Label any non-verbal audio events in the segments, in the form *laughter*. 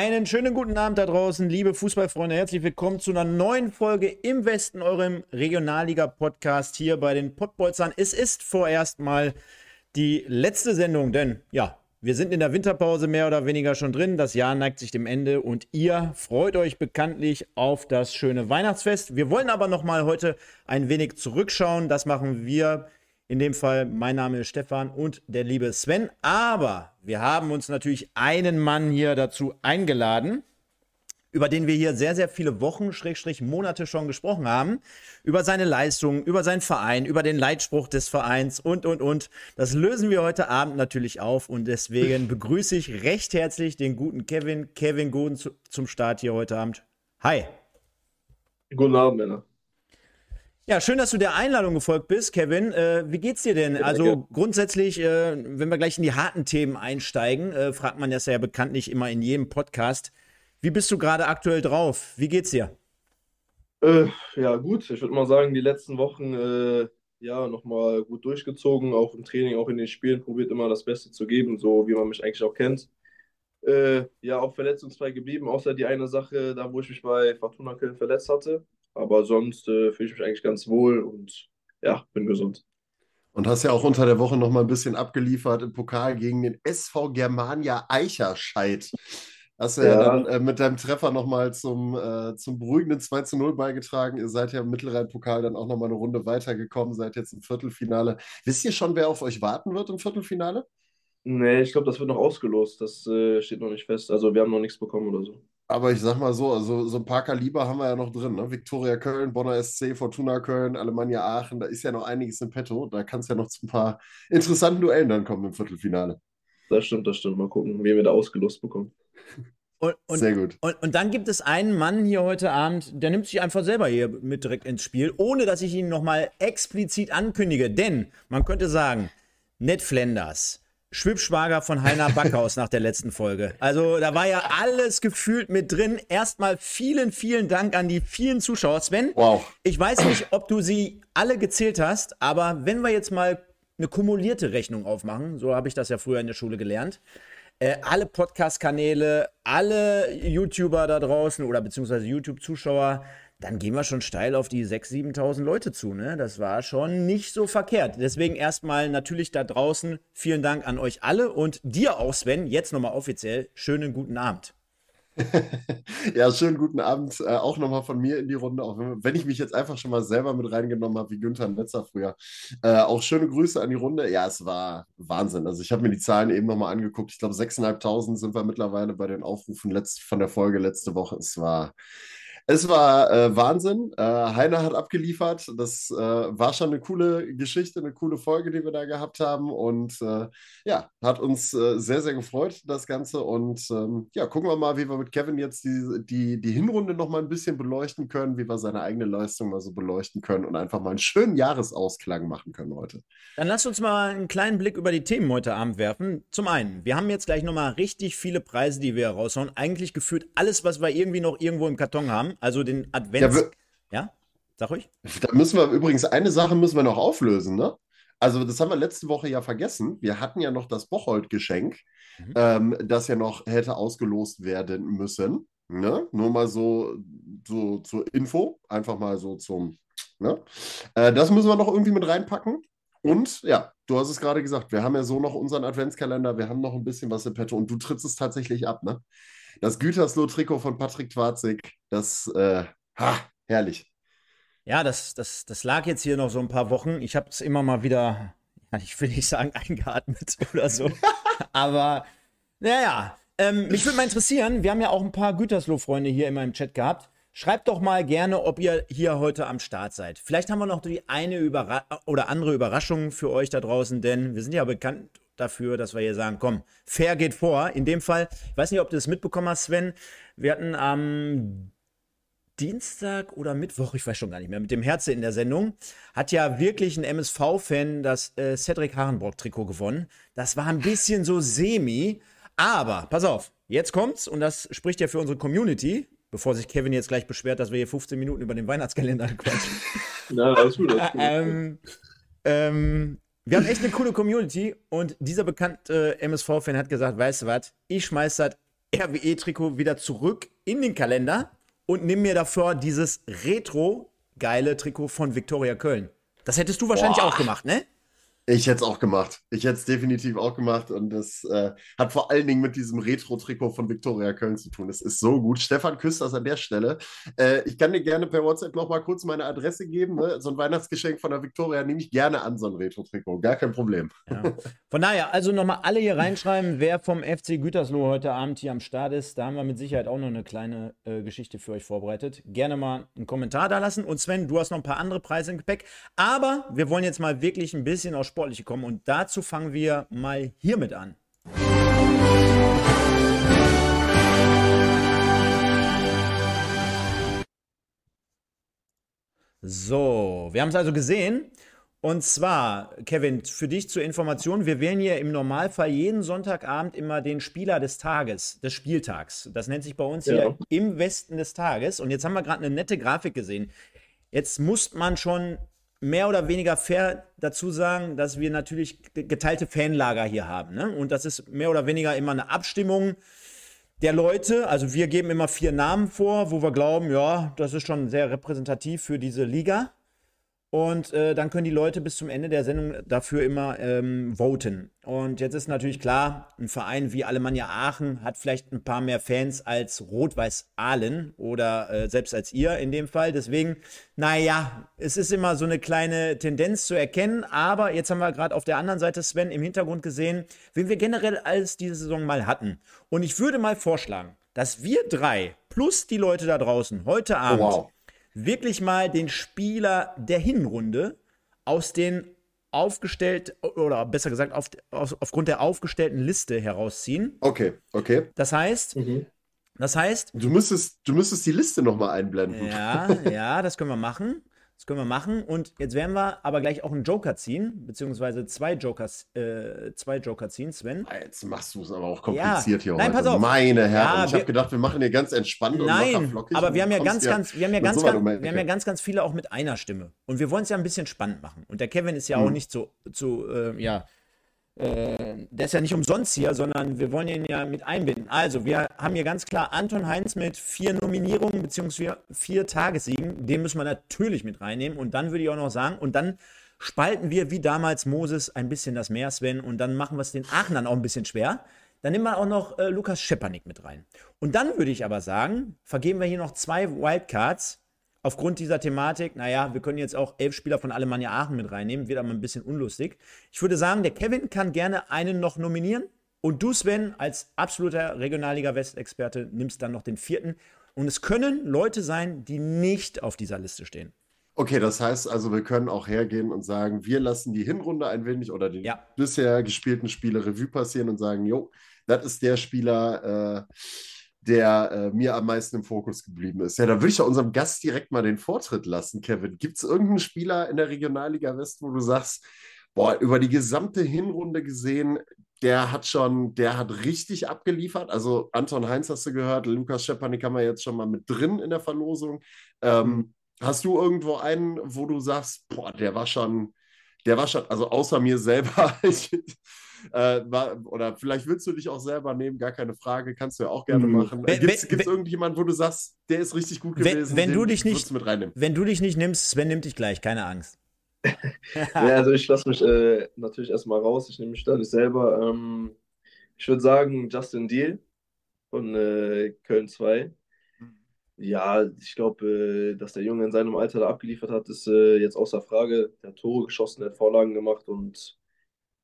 Einen schönen guten Abend da draußen, liebe Fußballfreunde. Herzlich willkommen zu einer neuen Folge im Westen, eurem Regionalliga-Podcast hier bei den Pottbolzern. Es ist vorerst mal die letzte Sendung, denn ja, wir sind in der Winterpause mehr oder weniger schon drin. Das Jahr neigt sich dem Ende und ihr freut euch bekanntlich auf das schöne Weihnachtsfest. Wir wollen aber noch mal heute ein wenig zurückschauen. Das machen wir in dem Fall, mein Name ist Stefan und der liebe Sven. Aber wir haben uns natürlich einen Mann hier dazu eingeladen, über den wir hier sehr, sehr viele Wochen, Schrägstrich Monate schon gesprochen haben. Über seine Leistungen, über seinen Verein, über den Leitspruch des Vereins und, und, und. Das lösen wir heute Abend natürlich auf und deswegen *laughs* begrüße ich recht herzlich den guten Kevin, Kevin Goden zu, zum Start hier heute Abend. Hi. Guten Abend, Männer. Ja, schön, dass du der Einladung gefolgt bist, Kevin. Äh, wie geht's dir denn? Also grundsätzlich, äh, wenn wir gleich in die harten Themen einsteigen, äh, fragt man das ja bekanntlich immer in jedem Podcast. Wie bist du gerade aktuell drauf? Wie geht's dir? Äh, ja, gut. Ich würde mal sagen, die letzten Wochen äh, ja nochmal gut durchgezogen, auch im Training, auch in den Spielen probiert immer das Beste zu geben, so wie man mich eigentlich auch kennt. Äh, ja, auch verletzungsfrei geblieben, außer die eine Sache, da wo ich mich bei Fortuna Köln verletzt hatte. Aber sonst äh, fühle ich mich eigentlich ganz wohl und ja, bin gesund. Und hast ja auch unter der Woche noch mal ein bisschen abgeliefert im Pokal gegen den SV Germania Eicherscheid. Hast du ja, ja dann äh, mit deinem Treffer nochmal zum, äh, zum beruhigenden 2 zu 0 beigetragen. Ihr seid ja im Mittelrhein-Pokal dann auch nochmal eine Runde weitergekommen, seid jetzt im Viertelfinale. Wisst ihr schon, wer auf euch warten wird im Viertelfinale? Nee, ich glaube, das wird noch ausgelost. Das äh, steht noch nicht fest. Also wir haben noch nichts bekommen oder so. Aber ich sag mal so, also so ein paar Kaliber haben wir ja noch drin. Ne? Viktoria Köln, Bonner SC, Fortuna Köln, Alemannia Aachen, da ist ja noch einiges im Petto. Da kann es ja noch zu ein paar interessanten Duellen dann kommen im Viertelfinale. Das stimmt, das stimmt. Mal gucken, wen wir da ausgelost bekommen. Und, und, Sehr gut. Und, und, dann gibt es einen Mann hier heute Abend, der nimmt sich einfach selber hier mit direkt ins Spiel, ohne dass ich ihn nochmal explizit ankündige. Denn man könnte sagen, Ned Flanders, Schwibschwager von Heiner Backhaus nach der letzten Folge. Also da war ja alles gefühlt mit drin. Erstmal vielen, vielen Dank an die vielen Zuschauer. Sven, wow. ich weiß nicht, ob du sie alle gezählt hast, aber wenn wir jetzt mal eine kumulierte Rechnung aufmachen, so habe ich das ja früher in der Schule gelernt, äh, alle Podcast-Kanäle, alle YouTuber da draußen oder beziehungsweise YouTube-Zuschauer, dann gehen wir schon steil auf die 6.000, 7.000 Leute zu. Ne? Das war schon nicht so verkehrt. Deswegen erstmal natürlich da draußen vielen Dank an euch alle und dir auch, Sven, jetzt nochmal offiziell schönen guten Abend. *laughs* ja, schönen guten Abend äh, auch nochmal von mir in die Runde, auch wenn, wenn, ich mich jetzt einfach schon mal selber mit reingenommen habe, wie Günther Netzer früher. Äh, auch schöne Grüße an die Runde. Ja, es war Wahnsinn. Also ich habe mir die Zahlen eben nochmal angeguckt. Ich glaube, 6.500 sind wir mittlerweile bei den Aufrufen letzt, von der Folge letzte Woche. Es war es war äh, Wahnsinn. Äh, Heiner hat abgeliefert. Das äh, war schon eine coole Geschichte, eine coole Folge, die wir da gehabt haben. Und äh, ja, hat uns äh, sehr, sehr gefreut, das Ganze. Und ähm, ja, gucken wir mal, wie wir mit Kevin jetzt die, die, die Hinrunde noch mal ein bisschen beleuchten können, wie wir seine eigene Leistung mal so beleuchten können und einfach mal einen schönen Jahresausklang machen können heute. Dann lasst uns mal einen kleinen Blick über die Themen heute Abend werfen. Zum einen, wir haben jetzt gleich noch mal richtig viele Preise, die wir raushauen. Eigentlich gefühlt alles, was wir irgendwie noch irgendwo im Karton haben also den Advents. Ja, ja, sag ruhig. Da müssen wir übrigens eine Sache müssen wir noch auflösen, ne? Also, das haben wir letzte Woche ja vergessen. Wir hatten ja noch das Bocholt-Geschenk, mhm. ähm, das ja noch hätte ausgelost werden müssen. Ne? Nur mal so, so zur Info, einfach mal so zum. Ne? Äh, das müssen wir noch irgendwie mit reinpacken. Und ja, du hast es gerade gesagt, wir haben ja so noch unseren Adventskalender, wir haben noch ein bisschen was im Petto und du trittst es tatsächlich ab, ne? Das Gütersloh-Trikot von Patrick Twarzig, das, äh, ha, herrlich. Ja, das, das, das lag jetzt hier noch so ein paar Wochen. Ich habe es immer mal wieder, ich will nicht sagen *laughs* eingeatmet oder so, *laughs* aber naja, ähm, mich würde mal interessieren, wir haben ja auch ein paar Gütersloh-Freunde hier in meinem Chat gehabt. Schreibt doch mal gerne, ob ihr hier heute am Start seid. Vielleicht haben wir noch die eine Überra oder andere Überraschung für euch da draußen, denn wir sind ja bekannt dafür, dass wir hier sagen, komm, fair geht vor. In dem Fall, ich weiß nicht, ob du das mitbekommen hast, Sven. Wir hatten am Dienstag oder Mittwoch, ich weiß schon gar nicht mehr, mit dem Herze in der Sendung, hat ja wirklich ein MSV-Fan das äh, Cedric Harenbrock-Trikot gewonnen. Das war ein bisschen so semi, aber pass auf, jetzt kommt's und das spricht ja für unsere Community, bevor sich Kevin jetzt gleich beschwert, dass wir hier 15 Minuten über den Weihnachtskalender *laughs* quatschen. Na, alles gut. Alles gut. *laughs* ähm, ähm, wir haben echt eine coole Community und dieser bekannte äh, MSV-Fan hat gesagt, weißt du was, ich schmeiß das RWE-Trikot wieder zurück in den Kalender und nimm mir dafür dieses retro-geile Trikot von Viktoria Köln. Das hättest du wahrscheinlich Boah. auch gemacht, ne? Ich hätte es auch gemacht. Ich hätte es definitiv auch gemacht. Und das äh, hat vor allen Dingen mit diesem Retro-Trikot von Viktoria Köln zu tun. Es ist so gut. Stefan küsst das an der Stelle. Äh, ich kann dir gerne per WhatsApp noch mal kurz meine Adresse geben. Ne? So ein Weihnachtsgeschenk von der Viktoria nehme ich gerne an, so ein Retro-Trikot. Gar kein Problem. Ja. Von daher, also nochmal alle hier reinschreiben, wer vom FC Gütersloh heute Abend hier am Start ist. Da haben wir mit Sicherheit auch noch eine kleine äh, Geschichte für euch vorbereitet. Gerne mal einen Kommentar da lassen. Und Sven, du hast noch ein paar andere Preise im Gepäck. Aber wir wollen jetzt mal wirklich ein bisschen aus Sportliche kommen. Und dazu fangen wir mal hiermit an. So, wir haben es also gesehen. Und zwar, Kevin, für dich zur Information, wir wählen hier im Normalfall jeden Sonntagabend immer den Spieler des Tages, des Spieltags. Das nennt sich bei uns ja. hier im Westen des Tages. Und jetzt haben wir gerade eine nette Grafik gesehen. Jetzt muss man schon mehr oder weniger fair dazu sagen, dass wir natürlich geteilte Fanlager hier haben. Ne? Und das ist mehr oder weniger immer eine Abstimmung der Leute. Also wir geben immer vier Namen vor, wo wir glauben, ja, das ist schon sehr repräsentativ für diese Liga. Und äh, dann können die Leute bis zum Ende der Sendung dafür immer ähm, voten. Und jetzt ist natürlich klar, ein Verein wie Alemannia Aachen hat vielleicht ein paar mehr Fans als Rot-Weiß Aalen oder äh, selbst als ihr in dem Fall. Deswegen, naja, es ist immer so eine kleine Tendenz zu erkennen. Aber jetzt haben wir gerade auf der anderen Seite Sven im Hintergrund gesehen, wen wir generell alles diese Saison mal hatten. Und ich würde mal vorschlagen, dass wir drei plus die Leute da draußen heute Abend. Oh, wow wirklich mal den Spieler der Hinrunde aus den aufgestellt oder besser gesagt auf, auf, aufgrund der aufgestellten Liste herausziehen. Okay, okay. Das heißt, mhm. das heißt, du müsstest, du müsstest die Liste noch mal einblenden. Ja, *laughs* ja, das können wir machen. Das können wir machen. Und jetzt werden wir aber gleich auch einen Joker ziehen, beziehungsweise zwei Jokers, äh, zwei Joker ziehen, Sven. Ah, jetzt machst du es aber auch kompliziert ja. hier Nein, heute. Pass auf. Meine Herren, ja, ich habe gedacht, wir machen hier ganz entspannt Nein, und flockig. aber wir haben ja ganz, ganz, wir haben ja ganz, ganz, wir haben ja ganz, ganz viele auch mit einer Stimme. Und wir wollen es ja ein bisschen spannend machen. Und der Kevin ist ja hm. auch nicht so, so äh, ja, äh, der ist ja nicht umsonst hier, sondern wir wollen ihn ja mit einbinden. Also, wir haben hier ganz klar Anton Heinz mit vier Nominierungen bzw. vier Tagessiegen. Den müssen wir natürlich mit reinnehmen. Und dann würde ich auch noch sagen, und dann spalten wir wie damals Moses ein bisschen das Meer, Sven, und dann machen wir es den Aachenern auch ein bisschen schwer. Dann nehmen wir auch noch äh, Lukas Schepanik mit rein. Und dann würde ich aber sagen, vergeben wir hier noch zwei Wildcards aufgrund dieser Thematik, naja, wir können jetzt auch elf Spieler von Alemannia Aachen mit reinnehmen, wird aber ein bisschen unlustig. Ich würde sagen, der Kevin kann gerne einen noch nominieren und du, Sven, als absoluter Regionalliga-West-Experte, nimmst dann noch den vierten. Und es können Leute sein, die nicht auf dieser Liste stehen. Okay, das heißt also, wir können auch hergehen und sagen, wir lassen die Hinrunde ein wenig oder die ja. bisher gespielten Spiele Revue passieren und sagen, jo, das ist der Spieler, äh, der äh, mir am meisten im Fokus geblieben ist. Ja, da würde ich ja unserem Gast direkt mal den Vortritt lassen, Kevin. Gibt es irgendeinen Spieler in der Regionalliga West, wo du sagst, boah, über die gesamte Hinrunde gesehen, der hat schon, der hat richtig abgeliefert. Also Anton Heinz hast du gehört, Lukas Schepanik haben wir jetzt schon mal mit drin in der Verlosung. Ähm, mhm. Hast du irgendwo einen, wo du sagst, boah, der war schon, der war schon, also außer mir selber, *laughs* ich, äh, war, oder vielleicht willst du dich auch selber nehmen, gar keine Frage, kannst du ja auch gerne mhm. machen. Gibt es irgendjemanden, wo du sagst, der ist richtig gut gewesen? Wenn, wenn du dich nicht, mit reinnehmen? Wenn du dich nicht nimmst, Sven nimmt dich gleich, keine Angst. *laughs* ja, also ich lasse mich äh, natürlich erstmal raus, ich nehme mich da nicht selber. Ähm, ich würde sagen, Justin Deal von äh, Köln 2. Ja, ich glaube, äh, dass der Junge in seinem Alter da abgeliefert hat, ist äh, jetzt außer Frage. Der hat Tore geschossen, der hat Vorlagen gemacht und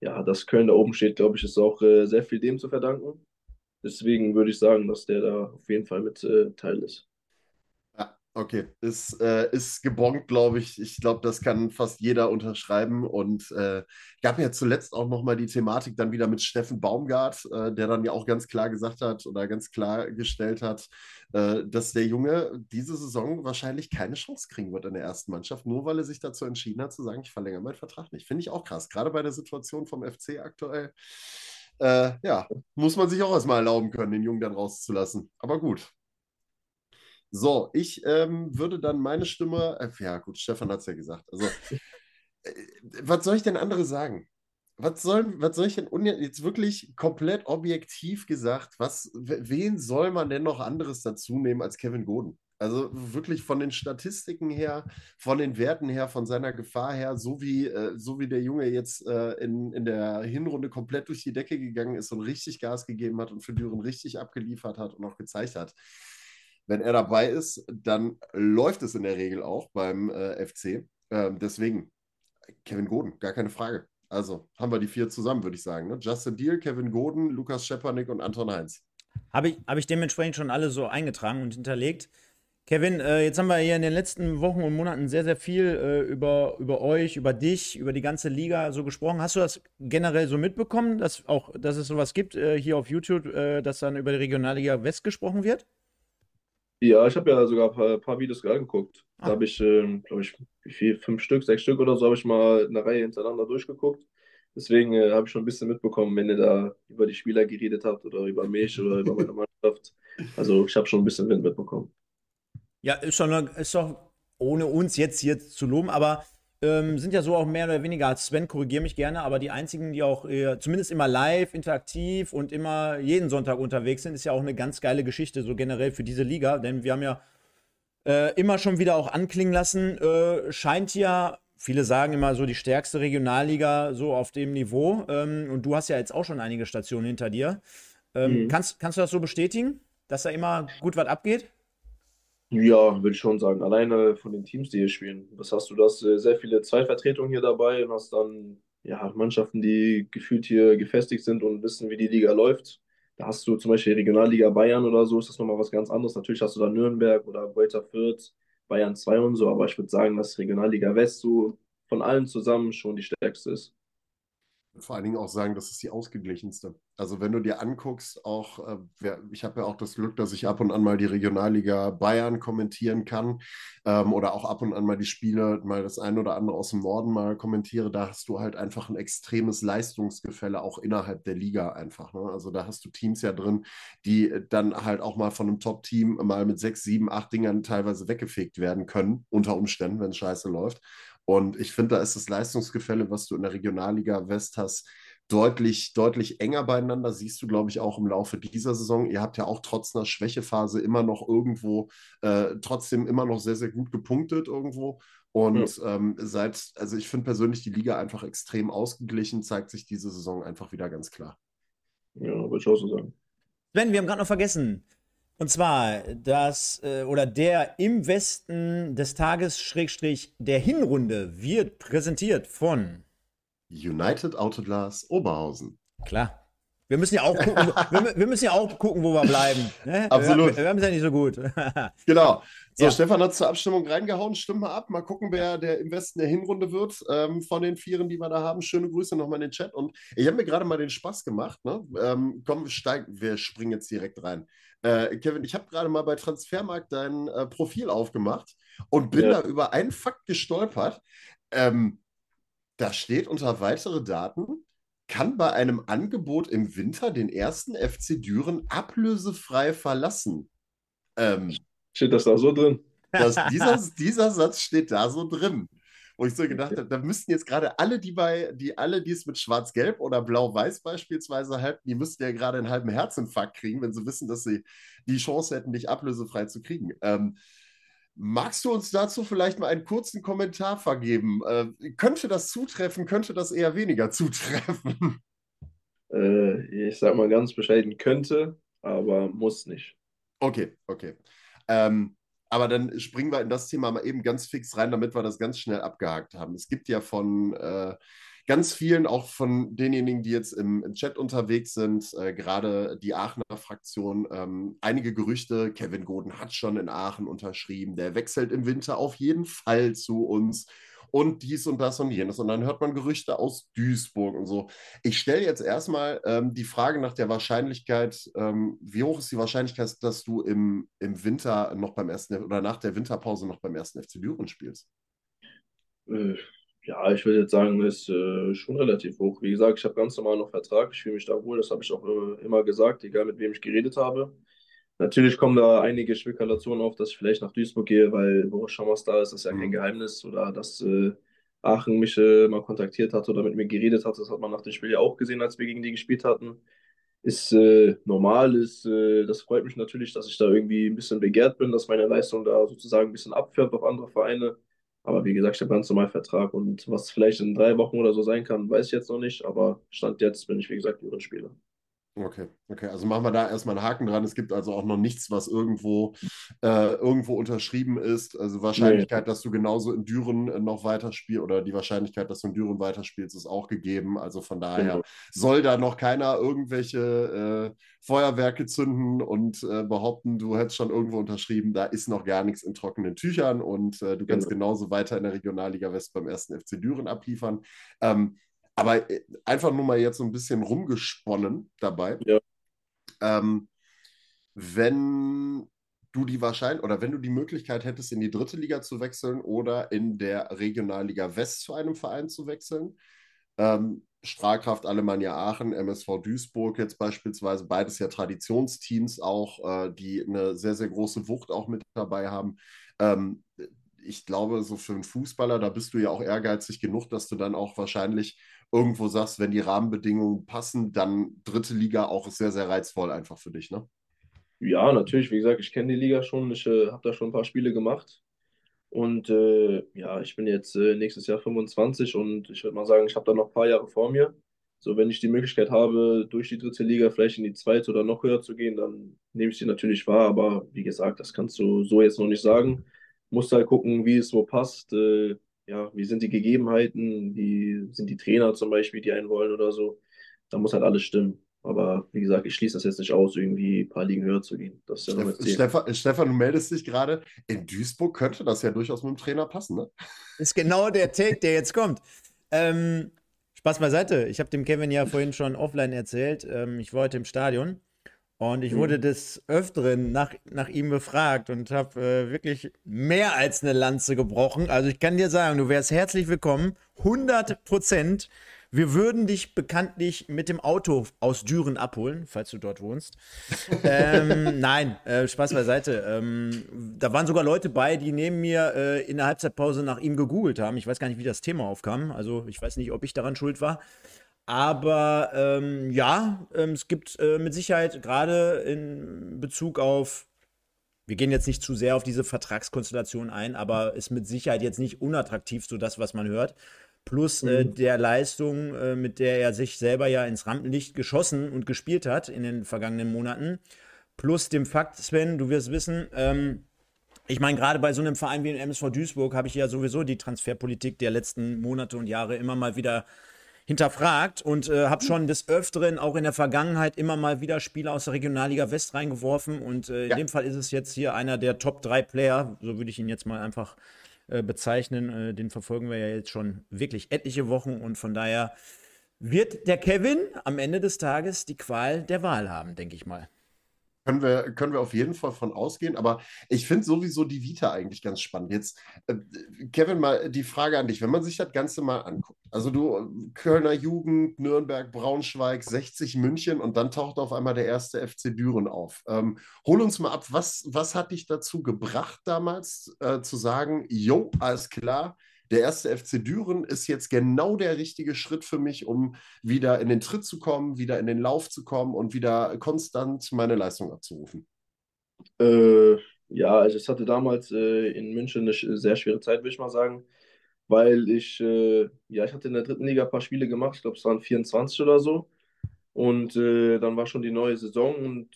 ja, dass Köln da oben steht, glaube ich, ist auch äh, sehr viel dem zu verdanken. Deswegen würde ich sagen, dass der da auf jeden Fall mit äh, Teil ist. Okay. Ist, äh, ist gebongt, glaube ich. Ich glaube, das kann fast jeder unterschreiben. Und äh, gab ja zuletzt auch nochmal die Thematik dann wieder mit Steffen Baumgart, äh, der dann ja auch ganz klar gesagt hat oder ganz klar gestellt hat, äh, dass der Junge diese Saison wahrscheinlich keine Chance kriegen wird in der ersten Mannschaft, nur weil er sich dazu entschieden hat zu sagen, ich verlängere meinen Vertrag nicht. Finde ich auch krass, gerade bei der Situation vom FC aktuell. Äh, ja, muss man sich auch erstmal erlauben können, den Jungen dann rauszulassen. Aber gut. So, ich ähm, würde dann meine Stimme, äh, ja gut, Stefan hat es ja gesagt. Also, äh, was soll ich denn andere sagen? was soll, was soll ich denn jetzt wirklich komplett objektiv gesagt, was, wen soll man denn noch anderes dazu nehmen als Kevin Goden? Also wirklich von den Statistiken her, von den Werten her, von seiner Gefahr her, so wie, äh, so wie der Junge jetzt äh, in, in der Hinrunde komplett durch die Decke gegangen ist und richtig Gas gegeben hat und für Düren richtig abgeliefert hat und auch gezeigt hat. Wenn er dabei ist, dann läuft es in der Regel auch beim äh, FC. Ähm, deswegen, Kevin Goden, gar keine Frage. Also haben wir die vier zusammen, würde ich sagen. Ne? Justin Deal, Kevin Goden, Lukas Schepanik und Anton Heinz. Habe ich, hab ich dementsprechend schon alle so eingetragen und hinterlegt. Kevin, äh, jetzt haben wir hier in den letzten Wochen und Monaten sehr, sehr viel äh, über, über euch, über dich, über die ganze Liga so gesprochen. Hast du das generell so mitbekommen, dass, auch, dass es sowas gibt äh, hier auf YouTube, äh, dass dann über die Regionalliga West gesprochen wird? Ja, ich habe ja sogar ein paar, paar Videos angeguckt. Da habe ich, ähm, glaube ich, wie viel, fünf Stück, sechs Stück oder so, habe ich mal eine Reihe hintereinander durchgeguckt. Deswegen äh, habe ich schon ein bisschen mitbekommen, wenn ihr da über die Spieler geredet habt oder über mich oder über meine Mannschaft. *laughs* Also ich habe schon ein bisschen Wind mitbekommen. Ja, ist, schon, ist doch ohne uns jetzt hier zu loben, aber ähm, sind ja so auch mehr oder weniger als Sven, korrigiere mich gerne, aber die einzigen, die auch äh, zumindest immer live, interaktiv und immer jeden Sonntag unterwegs sind, ist ja auch eine ganz geile Geschichte, so generell für diese Liga, denn wir haben ja äh, immer schon wieder auch anklingen lassen, äh, scheint ja, viele sagen immer so die stärkste Regionalliga so auf dem Niveau ähm, und du hast ja jetzt auch schon einige Stationen hinter dir. Ähm, mhm. kannst, kannst du das so bestätigen, dass da immer gut was abgeht? Ja, würde ich schon sagen. Alleine von den Teams, die hier spielen. Was hast du? Du hast äh, sehr viele Zweitvertretungen hier dabei und hast dann ja, Mannschaften, die gefühlt hier gefestigt sind und wissen, wie die Liga läuft. Da hast du zum Beispiel Regionalliga Bayern oder so, ist das nochmal was ganz anderes. Natürlich hast du da Nürnberg oder Greuther Fürth, Bayern 2 und so, aber ich würde sagen, dass Regionalliga West so von allen zusammen schon die stärkste ist vor allen Dingen auch sagen, das ist die ausgeglichenste. Also wenn du dir anguckst, auch, äh, ich habe ja auch das Glück, dass ich ab und an mal die Regionalliga Bayern kommentieren kann ähm, oder auch ab und an mal die Spiele, mal das eine oder andere aus dem Norden mal kommentiere, da hast du halt einfach ein extremes Leistungsgefälle auch innerhalb der Liga einfach. Ne? Also da hast du Teams ja drin, die dann halt auch mal von einem Top-Team mal mit sechs, sieben, acht Dingern teilweise weggefegt werden können, unter Umständen, wenn es scheiße läuft. Und ich finde, da ist das Leistungsgefälle, was du in der Regionalliga West hast, deutlich, deutlich enger beieinander. Siehst du, glaube ich, auch im Laufe dieser Saison. Ihr habt ja auch trotz einer Schwächephase immer noch irgendwo, äh, trotzdem immer noch sehr, sehr gut gepunktet irgendwo. Und ja. ähm, seit, also ich finde persönlich die Liga einfach extrem ausgeglichen, zeigt sich diese Saison einfach wieder ganz klar. Ja, würde ich auch so sagen. Sven, wir haben gerade noch vergessen, und zwar das äh, oder der im Westen des Tages Schrägstrich der Hinrunde wird präsentiert von United Autoglas Oberhausen. Klar. Wir müssen ja auch gucken, wir, wir, müssen ja auch gucken, wo wir bleiben. Ne? Absolut. Wir, wir haben es ja nicht so gut. *laughs* genau. So, ja. Stefan hat zur Abstimmung reingehauen. Stimmen wir ab. Mal gucken, wer der im Westen der Hinrunde wird ähm, von den Vieren, die wir da haben. Schöne Grüße nochmal in den Chat. Und ich habe mir gerade mal den Spaß gemacht. Ne? Ähm, komm, steig, wir springen jetzt direkt rein. Äh, Kevin, ich habe gerade mal bei Transfermarkt dein äh, Profil aufgemacht und bin ja. da über einen Fakt gestolpert. Ähm, da steht unter weitere Daten, kann bei einem Angebot im Winter den ersten FC Düren ablösefrei verlassen. Ähm, steht das da so drin? Das, dieser, *laughs* dieser Satz steht da so drin. Wo ich so gedacht habe, da müssten jetzt gerade alle, die bei, die alle, die es mit Schwarz-Gelb oder Blau-Weiß beispielsweise halten, die müssten ja gerade einen halben Herzinfarkt kriegen, wenn sie wissen, dass sie die Chance hätten, dich ablösefrei zu kriegen. Ähm, Magst du uns dazu vielleicht mal einen kurzen Kommentar vergeben? Äh, könnte das zutreffen, könnte das eher weniger *laughs* zutreffen? Äh, ich sag mal ganz bescheiden, könnte, aber muss nicht. Okay, okay. Ähm, aber dann springen wir in das Thema mal eben ganz fix rein, damit wir das ganz schnell abgehakt haben. Es gibt ja von äh, ganz vielen, auch von denjenigen, die jetzt im, im Chat unterwegs sind, äh, gerade die Aachener Fraktion, ähm, einige Gerüchte. Kevin Goden hat schon in Aachen unterschrieben. Der wechselt im Winter auf jeden Fall zu uns und dies und das und jenes. Und dann hört man Gerüchte aus Duisburg und so. Ich stelle jetzt erstmal ähm, die Frage nach der Wahrscheinlichkeit, ähm, wie hoch ist die Wahrscheinlichkeit, dass du im, im Winter noch beim ersten oder nach der Winterpause noch beim ersten FC Düren spielst? Äh, ja, ich würde jetzt sagen, ist äh, schon relativ hoch. Wie gesagt, ich habe ganz normal noch Vertrag. Ich fühle mich da wohl. Das habe ich auch äh, immer gesagt, egal mit wem ich geredet habe. Natürlich kommen da einige Spekulationen auf, dass ich vielleicht nach Duisburg gehe, weil Boris Schammers da ist, das ist ja kein mhm. Geheimnis. Oder dass äh, Aachen mich äh, mal kontaktiert hatte oder mit mir geredet hat. Das hat man nach dem Spiel ja auch gesehen, als wir gegen die gespielt hatten. Ist äh, normal, ist, äh, das freut mich natürlich, dass ich da irgendwie ein bisschen begehrt bin, dass meine Leistung da sozusagen ein bisschen abfärbt auf andere Vereine. Aber wie gesagt, ich habe ganz normal Vertrag und was vielleicht in drei Wochen oder so sein kann, weiß ich jetzt noch nicht. Aber Stand jetzt bin ich, wie gesagt, Spieler. Okay, okay, also machen wir da erstmal einen Haken dran. Es gibt also auch noch nichts, was irgendwo, äh, irgendwo unterschrieben ist. Also Wahrscheinlichkeit, nee. dass du genauso in Düren äh, noch weiterspielst oder die Wahrscheinlichkeit, dass du in Düren weiterspielst, ist auch gegeben. Also von daher genau. soll da noch keiner irgendwelche äh, Feuerwerke zünden und äh, behaupten, du hättest schon irgendwo unterschrieben. Da ist noch gar nichts in trockenen Tüchern und äh, du kannst genau. genauso weiter in der Regionalliga West beim ersten FC Düren abliefern. Ähm, aber äh, einfach nur mal jetzt so ein bisschen rumgesponnen dabei. Ja. Ähm, wenn du die Wahrscheinlich oder wenn du die Möglichkeit hättest, in die dritte Liga zu wechseln oder in der Regionalliga West zu einem Verein zu wechseln, ähm, Strahlkraft Alemannia Aachen, MSV Duisburg jetzt beispielsweise, beides ja Traditionsteams auch, äh, die eine sehr, sehr große Wucht auch mit dabei haben. Ähm, ich glaube, so für einen Fußballer, da bist du ja auch ehrgeizig genug, dass du dann auch wahrscheinlich irgendwo sagst, wenn die Rahmenbedingungen passen, dann dritte Liga auch sehr, sehr reizvoll einfach für dich, ne? Ja, natürlich. Wie gesagt, ich kenne die Liga schon. Ich äh, habe da schon ein paar Spiele gemacht. Und äh, ja, ich bin jetzt äh, nächstes Jahr 25 und ich würde mal sagen, ich habe da noch ein paar Jahre vor mir. So, wenn ich die Möglichkeit habe, durch die dritte Liga vielleicht in die zweite oder noch höher zu gehen, dann nehme ich sie natürlich wahr. Aber wie gesagt, das kannst du so jetzt noch nicht sagen. Musst halt gucken, wie es wo passt. Äh, ja, wie sind die Gegebenheiten, wie sind die Trainer zum Beispiel, die einen wollen oder so. Da muss halt alles stimmen. Aber wie gesagt, ich schließe das jetzt nicht aus, irgendwie ein paar Ligen höher zu gehen. Das ja Stefan, Stefan, du meldest dich gerade. In Duisburg könnte das ja durchaus mit dem Trainer passen, ne? Das ist genau der Take, der jetzt kommt. Ähm, Spaß beiseite. Ich habe dem Kevin ja vorhin schon offline erzählt. Ähm, ich war heute im Stadion und ich wurde mhm. des Öfteren nach, nach ihm befragt und habe äh, wirklich mehr als eine Lanze gebrochen. Also ich kann dir sagen, du wärst herzlich willkommen. 100 Prozent. Wir würden dich bekanntlich mit dem Auto aus Düren abholen, falls du dort wohnst. *laughs* ähm, nein, äh, Spaß beiseite. Ähm, da waren sogar Leute bei, die neben mir äh, in der Halbzeitpause nach ihm gegoogelt haben. Ich weiß gar nicht, wie das Thema aufkam. Also ich weiß nicht, ob ich daran schuld war. Aber ähm, ja, ähm, es gibt äh, mit Sicherheit gerade in Bezug auf, wir gehen jetzt nicht zu sehr auf diese Vertragskonstellation ein, aber ist mit Sicherheit jetzt nicht unattraktiv, so das, was man hört. Plus äh, mhm. der Leistung, äh, mit der er sich selber ja ins Rampenlicht geschossen und gespielt hat in den vergangenen Monaten. Plus dem Fakt, Sven, du wirst wissen, ähm, ich meine, gerade bei so einem Verein wie dem MSV Duisburg habe ich ja sowieso die Transferpolitik der letzten Monate und Jahre immer mal wieder hinterfragt und äh, habe schon des Öfteren auch in der Vergangenheit immer mal wieder Spieler aus der Regionalliga West reingeworfen und äh, in ja. dem Fall ist es jetzt hier einer der Top 3 Player, so würde ich ihn jetzt mal einfach äh, bezeichnen. Äh, den verfolgen wir ja jetzt schon wirklich etliche Wochen und von daher wird der Kevin am Ende des Tages die Qual der Wahl haben, denke ich mal. Können wir, können wir auf jeden Fall von ausgehen. Aber ich finde sowieso die Vita eigentlich ganz spannend. Jetzt, äh, Kevin, mal die Frage an dich. Wenn man sich das Ganze mal anguckt, also du Kölner Jugend, Nürnberg, Braunschweig, 60 München und dann taucht auf einmal der erste FC Düren auf. Ähm, hol uns mal ab, was, was hat dich dazu gebracht damals äh, zu sagen, jo, alles klar, der erste FC Düren ist jetzt genau der richtige Schritt für mich, um wieder in den Tritt zu kommen, wieder in den Lauf zu kommen und wieder konstant meine Leistung abzurufen? Äh, ja, also ich hatte damals äh, in München eine sehr schwere Zeit, würde ich mal sagen, weil ich, äh, ja, ich hatte in der dritten Liga ein paar Spiele gemacht, ich glaube, es waren 24 oder so. Und äh, dann war schon die neue Saison und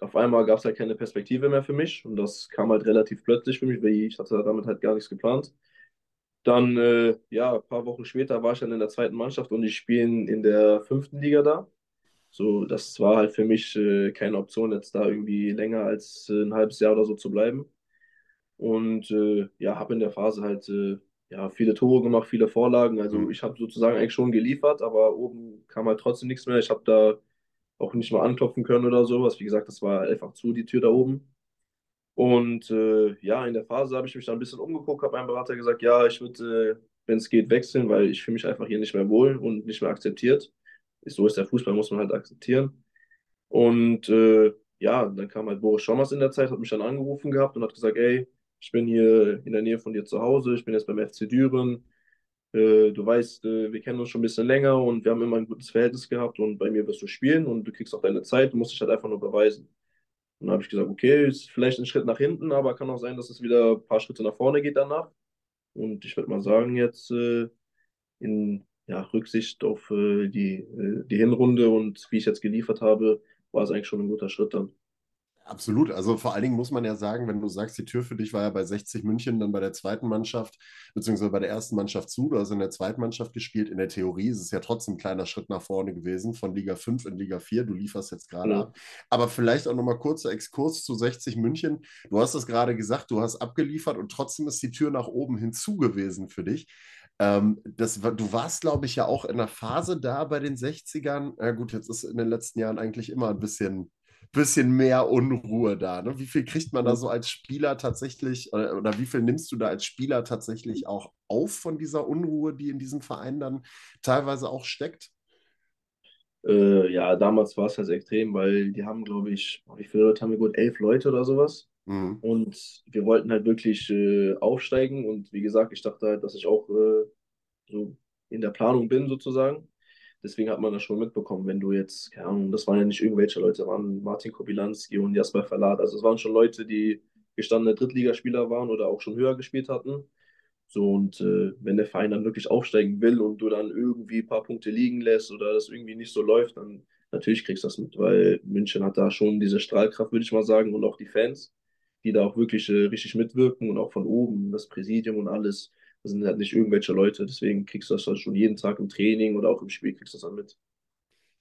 auf einmal gab es halt keine Perspektive mehr für mich. Und das kam halt relativ plötzlich für mich, weil ich hatte damit halt gar nichts geplant. Dann, äh, ja, ein paar Wochen später war ich dann in der zweiten Mannschaft und die spielen in der fünften Liga da. So, das war halt für mich äh, keine Option, jetzt da irgendwie länger als äh, ein halbes Jahr oder so zu bleiben. Und äh, ja, habe in der Phase halt äh, ja, viele Tore gemacht, viele Vorlagen. Also mhm. ich habe sozusagen eigentlich schon geliefert, aber oben kam halt trotzdem nichts mehr. Ich habe da auch nicht mal anklopfen können oder sowas. Wie gesagt, das war einfach zu, die Tür da oben. Und äh, ja, in der Phase habe ich mich dann ein bisschen umgeguckt, habe meinem Berater gesagt, ja, ich würde, äh, wenn es geht, wechseln, weil ich fühle mich einfach hier nicht mehr wohl und nicht mehr akzeptiert. So ist der Fußball, muss man halt akzeptieren. Und äh, ja, dann kam halt Boris Schommers in der Zeit, hat mich dann angerufen gehabt und hat gesagt, ey, ich bin hier in der Nähe von dir zu Hause, ich bin jetzt beim FC Düren. äh, du weißt, äh, wir kennen uns schon ein bisschen länger und wir haben immer ein gutes Verhältnis gehabt und bei mir wirst du spielen und du kriegst auch deine Zeit, du musst dich halt einfach nur beweisen. Und dann habe ich gesagt, okay, ist vielleicht ein Schritt nach hinten, aber kann auch sein, dass es wieder ein paar Schritte nach vorne geht danach. Und ich würde mal sagen, jetzt äh, in ja, Rücksicht auf äh, die, äh, die Hinrunde und wie ich jetzt geliefert habe, war es eigentlich schon ein guter Schritt dann. Absolut. Also vor allen Dingen muss man ja sagen, wenn du sagst, die Tür für dich war ja bei 60 München, dann bei der zweiten Mannschaft, beziehungsweise bei der ersten Mannschaft zu, du hast in der zweiten Mannschaft gespielt. In der Theorie ist es ja trotzdem ein kleiner Schritt nach vorne gewesen, von Liga 5 in Liga 4. Du lieferst jetzt gerade ja. ab. Aber vielleicht auch nochmal kurzer Exkurs zu 60 München. Du hast es gerade gesagt, du hast abgeliefert und trotzdem ist die Tür nach oben hinzu gewesen für dich. Ähm, das, du warst, glaube ich, ja auch in einer Phase da bei den 60ern. Ja, gut, jetzt ist in den letzten Jahren eigentlich immer ein bisschen bisschen mehr Unruhe da. Ne? Wie viel kriegt man da so als Spieler tatsächlich, oder, oder, wie viel nimmst du da als Spieler tatsächlich auch auf von dieser Unruhe, die in diesem Verein dann teilweise auch steckt? Äh, ja, damals war es halt extrem, weil die haben, glaube ich, wie viele Leute haben wir gut? Elf Leute oder sowas. Mhm. Und wir wollten halt wirklich äh, aufsteigen. Und wie gesagt, ich dachte halt, dass ich auch äh, so in der Planung bin, sozusagen. Deswegen hat man das schon mitbekommen, wenn du jetzt, keine Ahnung, das waren ja nicht irgendwelche Leute, waren Martin Kobilanski und Jasper Verlat. Also es waren schon Leute, die gestandene Drittligaspieler waren oder auch schon höher gespielt hatten. So, und äh, wenn der Verein dann wirklich aufsteigen will und du dann irgendwie ein paar Punkte liegen lässt oder das irgendwie nicht so läuft, dann natürlich kriegst du das mit, weil München hat da schon diese Strahlkraft, würde ich mal sagen, und auch die Fans, die da auch wirklich äh, richtig mitwirken und auch von oben, das Präsidium und alles. Das sind halt nicht irgendwelche Leute, deswegen kriegst du das halt schon jeden Tag im Training oder auch im Spiel kriegst du das dann mit.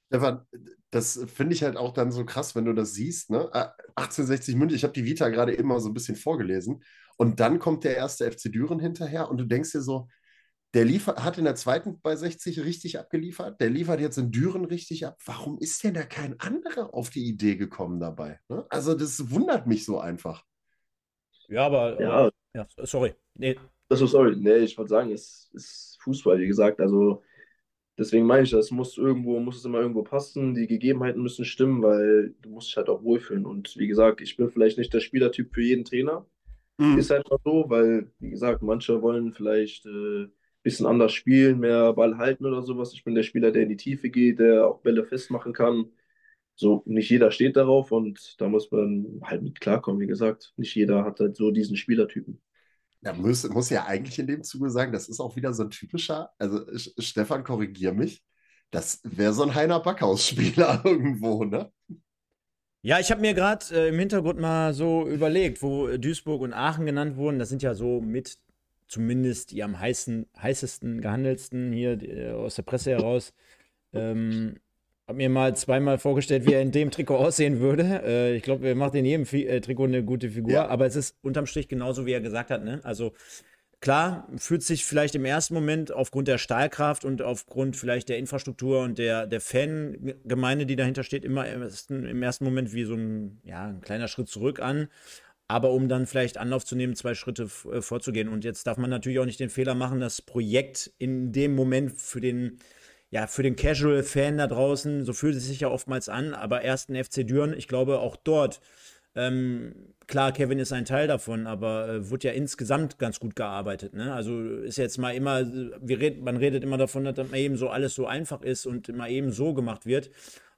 Stefan, das finde ich halt auch dann so krass, wenn du das siehst. Ne? 1860 ah, München, ich habe die Vita gerade immer so ein bisschen vorgelesen. Und dann kommt der erste FC Düren hinterher und du denkst dir so, der liefert, hat in der zweiten bei 60 richtig abgeliefert, der liefert jetzt in Düren richtig ab. Warum ist denn da kein anderer auf die Idee gekommen dabei? Ne? Also, das wundert mich so einfach. Ja, aber. Ja, ja sorry. Nee, also sorry, nee, ich wollte sagen, es ist Fußball, wie gesagt. Also deswegen meine ich, das muss irgendwo, muss es immer irgendwo passen. Die Gegebenheiten müssen stimmen, weil du musst dich halt auch wohlfühlen. Und wie gesagt, ich bin vielleicht nicht der Spielertyp für jeden Trainer. Mhm. Ist halt so, weil, wie gesagt, manche wollen vielleicht ein äh, bisschen anders spielen, mehr Ball halten oder sowas. Ich bin der Spieler, der in die Tiefe geht, der auch Bälle festmachen kann. So, nicht jeder steht darauf und da muss man halt mit klarkommen, wie gesagt. Nicht jeder hat halt so diesen Spielertypen. Ja, muss, muss ja eigentlich in dem Zuge sagen, das ist auch wieder so ein typischer, also Stefan, korrigier mich, das wäre so ein Heiner Backhaus-Spieler *laughs* irgendwo, ne? Ja, ich habe mir gerade äh, im Hintergrund mal so überlegt, wo Duisburg und Aachen genannt wurden. Das sind ja so mit zumindest die am heißen, heißesten, gehandelsten hier äh, aus der Presse heraus. Ähm, habe mir mal zweimal vorgestellt, wie er in dem Trikot aussehen würde. Äh, ich glaube, er macht in jedem Fi äh, Trikot eine gute Figur, ja. aber es ist unterm Strich genauso, wie er gesagt hat. Ne? Also klar, fühlt sich vielleicht im ersten Moment aufgrund der Stahlkraft und aufgrund vielleicht der Infrastruktur und der, der Fangemeinde, die dahinter steht, immer im ersten, im ersten Moment wie so ein, ja, ein kleiner Schritt zurück an. Aber um dann vielleicht Anlauf zu nehmen, zwei Schritte äh, vorzugehen. Und jetzt darf man natürlich auch nicht den Fehler machen, das Projekt in dem Moment für den ja, für den Casual-Fan da draußen, so fühlt es sich ja oftmals an, aber ersten FC Düren, ich glaube auch dort, ähm, klar, Kevin ist ein Teil davon, aber äh, wurde ja insgesamt ganz gut gearbeitet. Ne? Also ist jetzt mal immer, red, man redet immer davon, dass man eben so alles so einfach ist und immer eben so gemacht wird.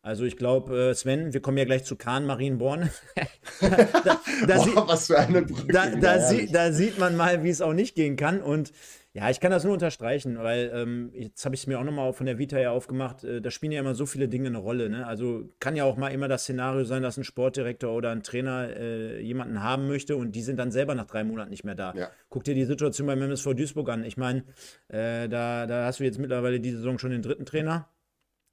Also ich glaube, äh, Sven, wir kommen ja gleich zu Kahn Marienborn. *laughs* da, da, *laughs* Boah, was für eine Brücke. Da, da, sie, da sieht man mal, wie es auch nicht gehen kann. Und ja, ich kann das nur unterstreichen, weil ähm, jetzt habe ich es mir auch nochmal von der Vita her aufgemacht. Äh, da spielen ja immer so viele Dinge eine Rolle. Ne? Also kann ja auch mal immer das Szenario sein, dass ein Sportdirektor oder ein Trainer äh, jemanden haben möchte und die sind dann selber nach drei Monaten nicht mehr da. Ja. Guck dir die Situation beim MSV Duisburg an. Ich meine, äh, da, da hast du jetzt mittlerweile die Saison schon den dritten Trainer.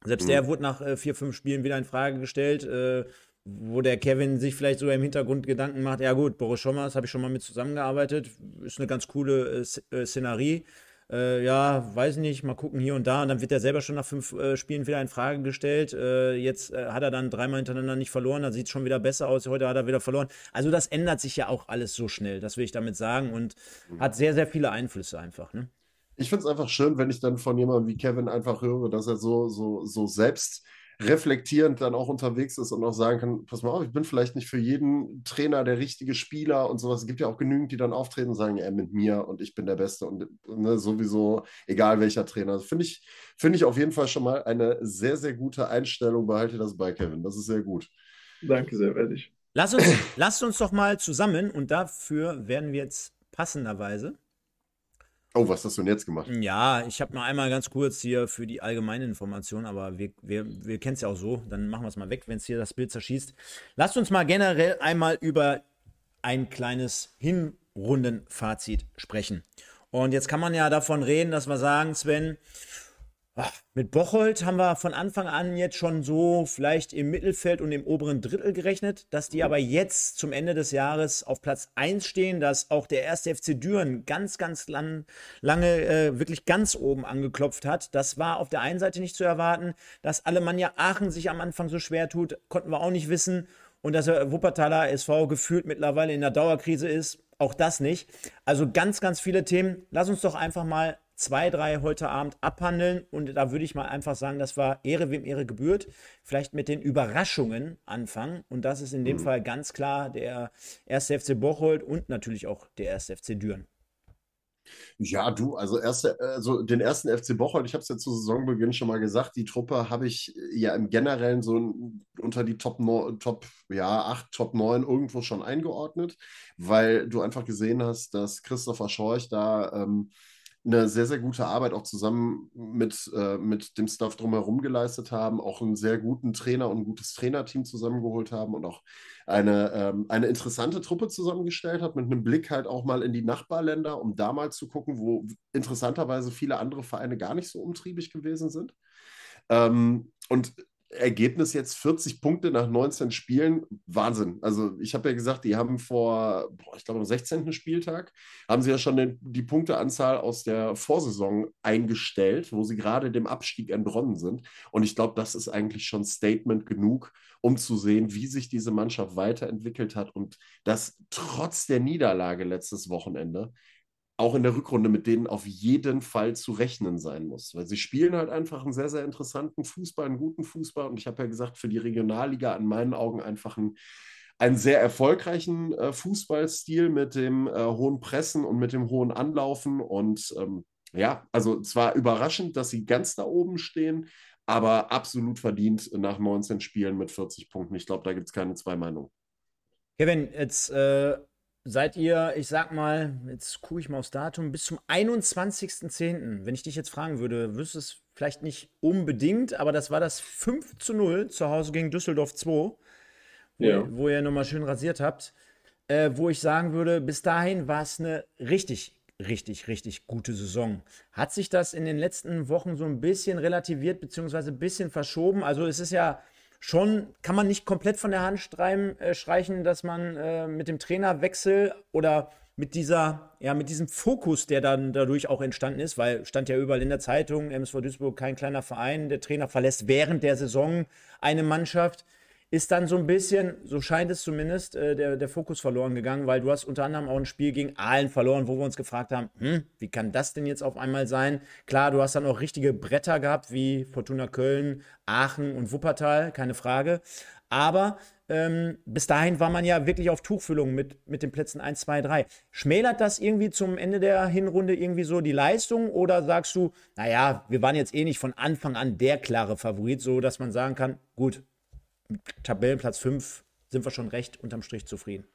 Selbst mhm. der wurde nach äh, vier, fünf Spielen wieder in Frage gestellt. Äh, wo der Kevin sich vielleicht sogar im Hintergrund Gedanken macht, ja gut, Boris Schommers habe ich schon mal mit zusammengearbeitet, ist eine ganz coole äh, äh, Szenerie. Äh, ja, weiß nicht, mal gucken hier und da. Und dann wird er selber schon nach fünf äh, Spielen wieder in Frage gestellt. Äh, jetzt äh, hat er dann dreimal hintereinander nicht verloren, dann sieht es schon wieder besser aus. Heute hat er wieder verloren. Also das ändert sich ja auch alles so schnell, das will ich damit sagen. Und mhm. hat sehr, sehr viele Einflüsse einfach. Ne? Ich finde es einfach schön, wenn ich dann von jemandem wie Kevin einfach höre, dass er so, so, so selbst reflektierend dann auch unterwegs ist und auch sagen kann, pass mal auf, ich bin vielleicht nicht für jeden Trainer der richtige Spieler und sowas. Es gibt ja auch genügend, die dann auftreten und sagen, ja, mit mir und ich bin der Beste und ne, sowieso, egal welcher Trainer. Also Finde ich, find ich auf jeden Fall schon mal eine sehr, sehr gute Einstellung. Behalte das bei, Kevin. Das ist sehr gut. Danke sehr, werde ich. Lass uns, lasst uns doch mal zusammen und dafür werden wir jetzt passenderweise Oh, was hast du denn jetzt gemacht? Ja, ich habe noch einmal ganz kurz hier für die allgemeine Information, aber wir, wir, wir kennen es ja auch so, dann machen wir es mal weg, wenn es hier das Bild zerschießt. Lasst uns mal generell einmal über ein kleines Hinrundenfazit sprechen. Und jetzt kann man ja davon reden, dass wir sagen, Sven, mit Bocholt haben wir von Anfang an jetzt schon so vielleicht im Mittelfeld und im oberen Drittel gerechnet, dass die aber jetzt zum Ende des Jahres auf Platz 1 stehen, dass auch der erste FC Düren ganz, ganz lang, lange äh, wirklich ganz oben angeklopft hat. Das war auf der einen Seite nicht zu erwarten. Dass Alemannia Aachen sich am Anfang so schwer tut, konnten wir auch nicht wissen. Und dass der Wuppertaler SV gefühlt mittlerweile in der Dauerkrise ist, auch das nicht. Also ganz, ganz viele Themen. Lass uns doch einfach mal zwei, drei heute Abend abhandeln. Und da würde ich mal einfach sagen, das war Ehre, wem Ehre gebührt. Vielleicht mit den Überraschungen anfangen. Und das ist in dem mhm. Fall ganz klar der erste FC Bocholt und natürlich auch der erste FC Düren. Ja, du, also, erste, also den ersten FC Bocholt, ich habe es ja zu Saisonbeginn schon mal gesagt, die Truppe habe ich ja im Generellen so unter die Top, Top ja, 8, Top 9 irgendwo schon eingeordnet, weil du einfach gesehen hast, dass Christopher Schorch da ähm, eine sehr, sehr gute Arbeit auch zusammen mit, äh, mit dem Staff drumherum geleistet haben, auch einen sehr guten Trainer und ein gutes Trainerteam zusammengeholt haben und auch eine, ähm, eine interessante Truppe zusammengestellt hat, mit einem Blick halt auch mal in die Nachbarländer, um da mal zu gucken, wo interessanterweise viele andere Vereine gar nicht so umtriebig gewesen sind. Ähm, und Ergebnis jetzt 40 Punkte nach 19 Spielen, Wahnsinn. Also ich habe ja gesagt, die haben vor, boah, ich glaube am 16. Spieltag, haben sie ja schon den, die Punkteanzahl aus der Vorsaison eingestellt, wo sie gerade dem Abstieg entronnen sind. Und ich glaube, das ist eigentlich schon Statement genug, um zu sehen, wie sich diese Mannschaft weiterentwickelt hat und dass trotz der Niederlage letztes Wochenende auch in der Rückrunde mit denen auf jeden Fall zu rechnen sein muss. Weil sie spielen halt einfach einen sehr, sehr interessanten Fußball, einen guten Fußball. Und ich habe ja gesagt, für die Regionalliga in meinen Augen einfach einen, einen sehr erfolgreichen äh, Fußballstil mit dem äh, hohen Pressen und mit dem hohen Anlaufen. Und ähm, ja, also zwar überraschend, dass sie ganz da oben stehen, aber absolut verdient nach 19 Spielen mit 40 Punkten. Ich glaube, da gibt es keine zwei Meinungen. Kevin, jetzt äh, seid ihr, ich sag mal, jetzt gucke ich mal aufs Datum, bis zum 21.10., wenn ich dich jetzt fragen würde, wüsste es vielleicht nicht unbedingt, aber das war das 5 zu 0 zu Hause gegen Düsseldorf 2, wo, ja. wo ihr nochmal schön rasiert habt, äh, wo ich sagen würde, bis dahin war es eine richtig, richtig, richtig gute Saison. Hat sich das in den letzten Wochen so ein bisschen relativiert, beziehungsweise ein bisschen verschoben? Also es ist ja schon, kann man nicht komplett von der Hand streichen, äh, streichen dass man äh, mit dem Trainerwechsel oder mit dieser, ja, mit diesem Fokus, der dann dadurch auch entstanden ist, weil stand ja überall in der Zeitung, MSV Duisburg kein kleiner Verein, der Trainer verlässt während der Saison eine Mannschaft ist dann so ein bisschen, so scheint es zumindest, äh, der, der Fokus verloren gegangen, weil du hast unter anderem auch ein Spiel gegen Aalen verloren, wo wir uns gefragt haben, hm, wie kann das denn jetzt auf einmal sein? Klar, du hast dann auch richtige Bretter gehabt, wie Fortuna Köln, Aachen und Wuppertal, keine Frage. Aber ähm, bis dahin war man ja wirklich auf Tuchfüllung mit, mit den Plätzen 1, 2, 3. Schmälert das irgendwie zum Ende der Hinrunde irgendwie so die Leistung oder sagst du, naja, wir waren jetzt eh nicht von Anfang an der klare Favorit, so dass man sagen kann, gut, Tabellenplatz 5 sind wir schon recht unterm Strich zufrieden.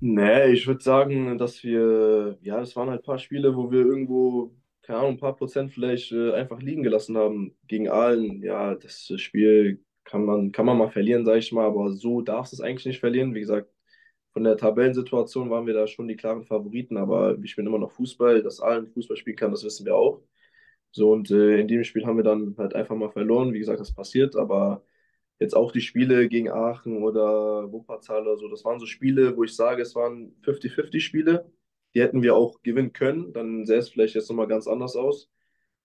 Nee, ich würde sagen, dass wir, ja, das waren halt ein paar Spiele, wo wir irgendwo, keine Ahnung, ein paar Prozent vielleicht äh, einfach liegen gelassen haben. Gegen Aalen, ja, das Spiel kann man, kann man mal verlieren, sage ich mal, aber so darfst du es eigentlich nicht verlieren. Wie gesagt, von der Tabellensituation waren wir da schon die klaren Favoriten, aber ich bin immer noch Fußball, dass Aalen Fußball spielen kann, das wissen wir auch. So, und äh, in dem Spiel haben wir dann halt einfach mal verloren. Wie gesagt, das passiert, aber Jetzt auch die Spiele gegen Aachen oder Wuppertal oder so, das waren so Spiele, wo ich sage, es waren 50-50-Spiele. Die hätten wir auch gewinnen können, dann sähe es vielleicht jetzt nochmal ganz anders aus.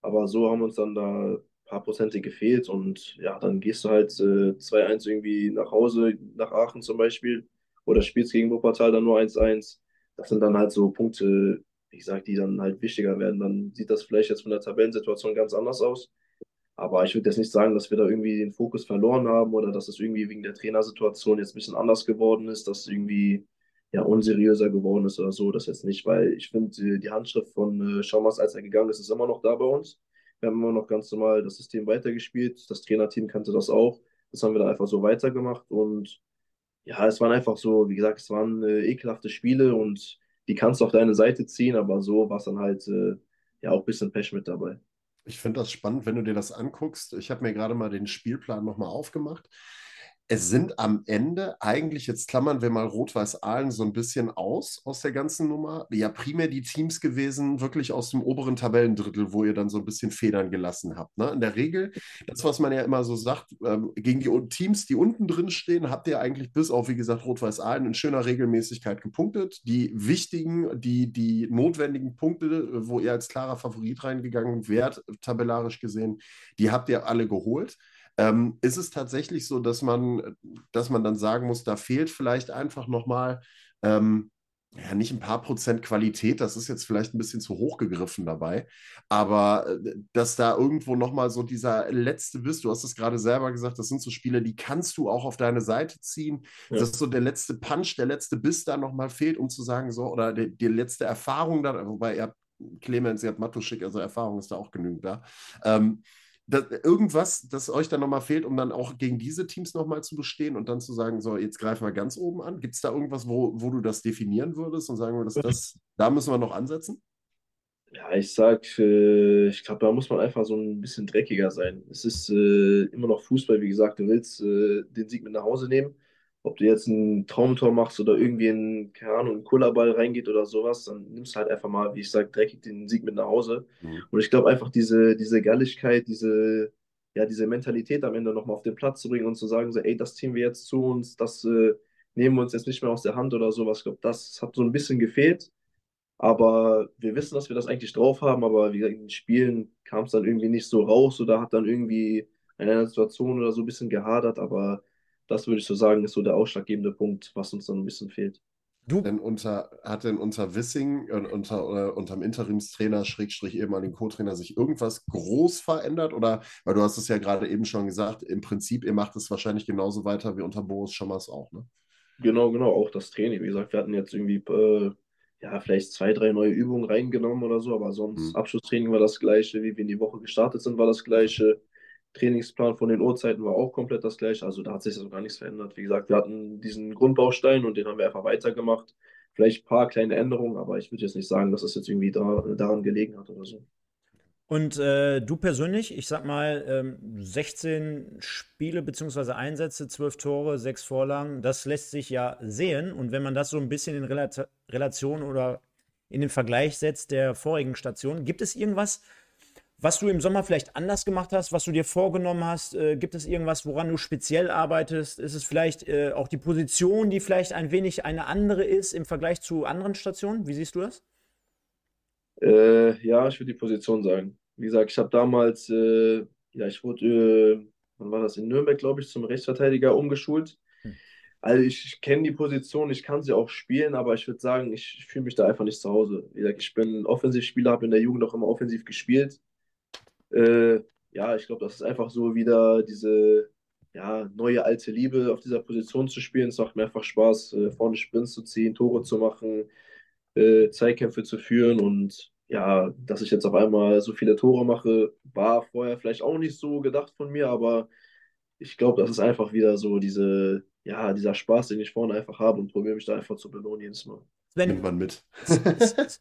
Aber so haben uns dann da ein paar Prozente gefehlt und ja, dann gehst du halt äh, 2-1 irgendwie nach Hause, nach Aachen zum Beispiel, oder spielst gegen Wuppertal dann nur 1-1. Das sind dann halt so Punkte, ich sag, die dann halt wichtiger werden. Dann sieht das vielleicht jetzt von der Tabellensituation ganz anders aus. Aber ich würde jetzt nicht sagen, dass wir da irgendwie den Fokus verloren haben oder dass es irgendwie wegen der Trainersituation jetzt ein bisschen anders geworden ist, dass irgendwie ja, unseriöser geworden ist oder so. Das jetzt nicht, weil ich finde, die Handschrift von äh, Schaumers, als er gegangen ist, ist immer noch da bei uns. Wir haben immer noch ganz normal das System weitergespielt. Das Trainerteam kannte das auch. Das haben wir dann einfach so weitergemacht. Und ja, es waren einfach so, wie gesagt, es waren äh, ekelhafte Spiele und die kannst du auf deine Seite ziehen, aber so war es dann halt äh, ja auch ein bisschen Pech mit dabei. Ich finde das spannend, wenn du dir das anguckst. Ich habe mir gerade mal den Spielplan nochmal aufgemacht es sind am Ende eigentlich, jetzt klammern wir mal Rot-Weiß-Aalen so ein bisschen aus aus der ganzen Nummer, ja primär die Teams gewesen, wirklich aus dem oberen Tabellendrittel, wo ihr dann so ein bisschen Federn gelassen habt. Ne? In der Regel, das, was man ja immer so sagt, ähm, gegen die Teams, die unten drin stehen, habt ihr eigentlich bis auf, wie gesagt, Rot-Weiß-Aalen in schöner Regelmäßigkeit gepunktet. Die wichtigen, die, die notwendigen Punkte, wo ihr als klarer Favorit reingegangen wärt, tabellarisch gesehen, die habt ihr alle geholt. Ähm, ist es tatsächlich so, dass man, dass man dann sagen muss, da fehlt vielleicht einfach nochmal, ähm, ja, nicht ein paar Prozent Qualität, das ist jetzt vielleicht ein bisschen zu hoch gegriffen dabei, aber äh, dass da irgendwo nochmal so dieser letzte Biss, du hast es gerade selber gesagt, das sind so Spiele, die kannst du auch auf deine Seite ziehen, ja. dass so der letzte Punch, der letzte Biss da nochmal fehlt, um zu sagen, so, oder die, die letzte Erfahrung da, wobei ihr habt Clemens, ihr habt Matuschik, also Erfahrung ist da auch genügend da. Ähm, das, irgendwas, das euch dann nochmal fehlt, um dann auch gegen diese Teams nochmal zu bestehen und dann zu sagen, so, jetzt greifen wir ganz oben an? Gibt es da irgendwas, wo, wo du das definieren würdest und sagen würdest, das, da müssen wir noch ansetzen? Ja, ich sag, äh, ich glaube, da muss man einfach so ein bisschen dreckiger sein. Es ist äh, immer noch Fußball, wie gesagt, du willst äh, den Sieg mit nach Hause nehmen ob du jetzt ein Traumtor machst oder irgendwie ein, keine Ahnung, ein Kullerball reingeht oder sowas, dann nimmst du halt einfach mal, wie ich sage, dreckig den Sieg mit nach Hause. Mhm. Und ich glaube einfach diese, diese Galligkeit, diese, ja, diese Mentalität am Ende nochmal auf den Platz zu bringen und zu sagen, so, ey, das ziehen wir jetzt zu uns, das äh, nehmen wir uns jetzt nicht mehr aus der Hand oder sowas. Ich glaube, das hat so ein bisschen gefehlt. Aber wir wissen, dass wir das eigentlich drauf haben, aber wie gesagt, in den Spielen kam es dann irgendwie nicht so raus oder hat dann irgendwie in einer Situation oder so ein bisschen gehadert, aber das würde ich so sagen, ist so der ausschlaggebende Punkt, was uns dann ein bisschen fehlt. Du? Denn unter, hat denn unter Wissing, äh, unter, oder unterm Interimstrainer, Schrägstrich ehemaligen Co-Trainer, sich irgendwas groß verändert? Oder, weil du hast es ja gerade eben schon gesagt, im Prinzip, ihr macht es wahrscheinlich genauso weiter wie unter Boris Schommers auch, ne? Genau, genau, auch das Training. Wie gesagt, wir hatten jetzt irgendwie, äh, ja, vielleicht zwei, drei neue Übungen reingenommen oder so, aber sonst, hm. Abschlusstraining war das gleiche, wie wir in die Woche gestartet sind, war das gleiche. Trainingsplan von den Uhrzeiten war auch komplett das gleiche. Also da hat sich so gar nichts verändert. Wie gesagt, wir hatten diesen Grundbaustein und den haben wir einfach weitergemacht. Vielleicht ein paar kleine Änderungen, aber ich würde jetzt nicht sagen, dass es jetzt irgendwie da, daran gelegen hat oder so. Und äh, du persönlich, ich sag mal, ähm, 16 Spiele bzw. Einsätze, 12 Tore, 6 Vorlagen, das lässt sich ja sehen. Und wenn man das so ein bisschen in Relation oder in den Vergleich setzt der vorigen Station, gibt es irgendwas, was du im Sommer vielleicht anders gemacht hast, was du dir vorgenommen hast? Äh, gibt es irgendwas, woran du speziell arbeitest? Ist es vielleicht äh, auch die Position, die vielleicht ein wenig eine andere ist im Vergleich zu anderen Stationen? Wie siehst du das? Äh, ja, ich würde die Position sagen. Wie gesagt, ich habe damals, äh, ja, ich wurde, äh, wann war das, in Nürnberg, glaube ich, zum Rechtsverteidiger umgeschult. Hm. Also ich, ich kenne die Position, ich kann sie auch spielen, aber ich würde sagen, ich, ich fühle mich da einfach nicht zu Hause. Wie gesagt, ich bin Offensivspieler, habe in der Jugend auch immer offensiv gespielt äh, ja, ich glaube, das ist einfach so wieder diese ja, neue alte Liebe auf dieser Position zu spielen. Es macht mir einfach Spaß, äh, vorne Sprints zu ziehen, Tore zu machen, äh, Zweikämpfe zu führen und ja, dass ich jetzt auf einmal so viele Tore mache, war vorher vielleicht auch nicht so gedacht von mir, aber ich glaube, das ist einfach wieder so diese, ja, dieser Spaß, den ich vorne einfach habe und probiere mich da einfach zu belohnen jedes Mal. Sven, Irgendwann mit.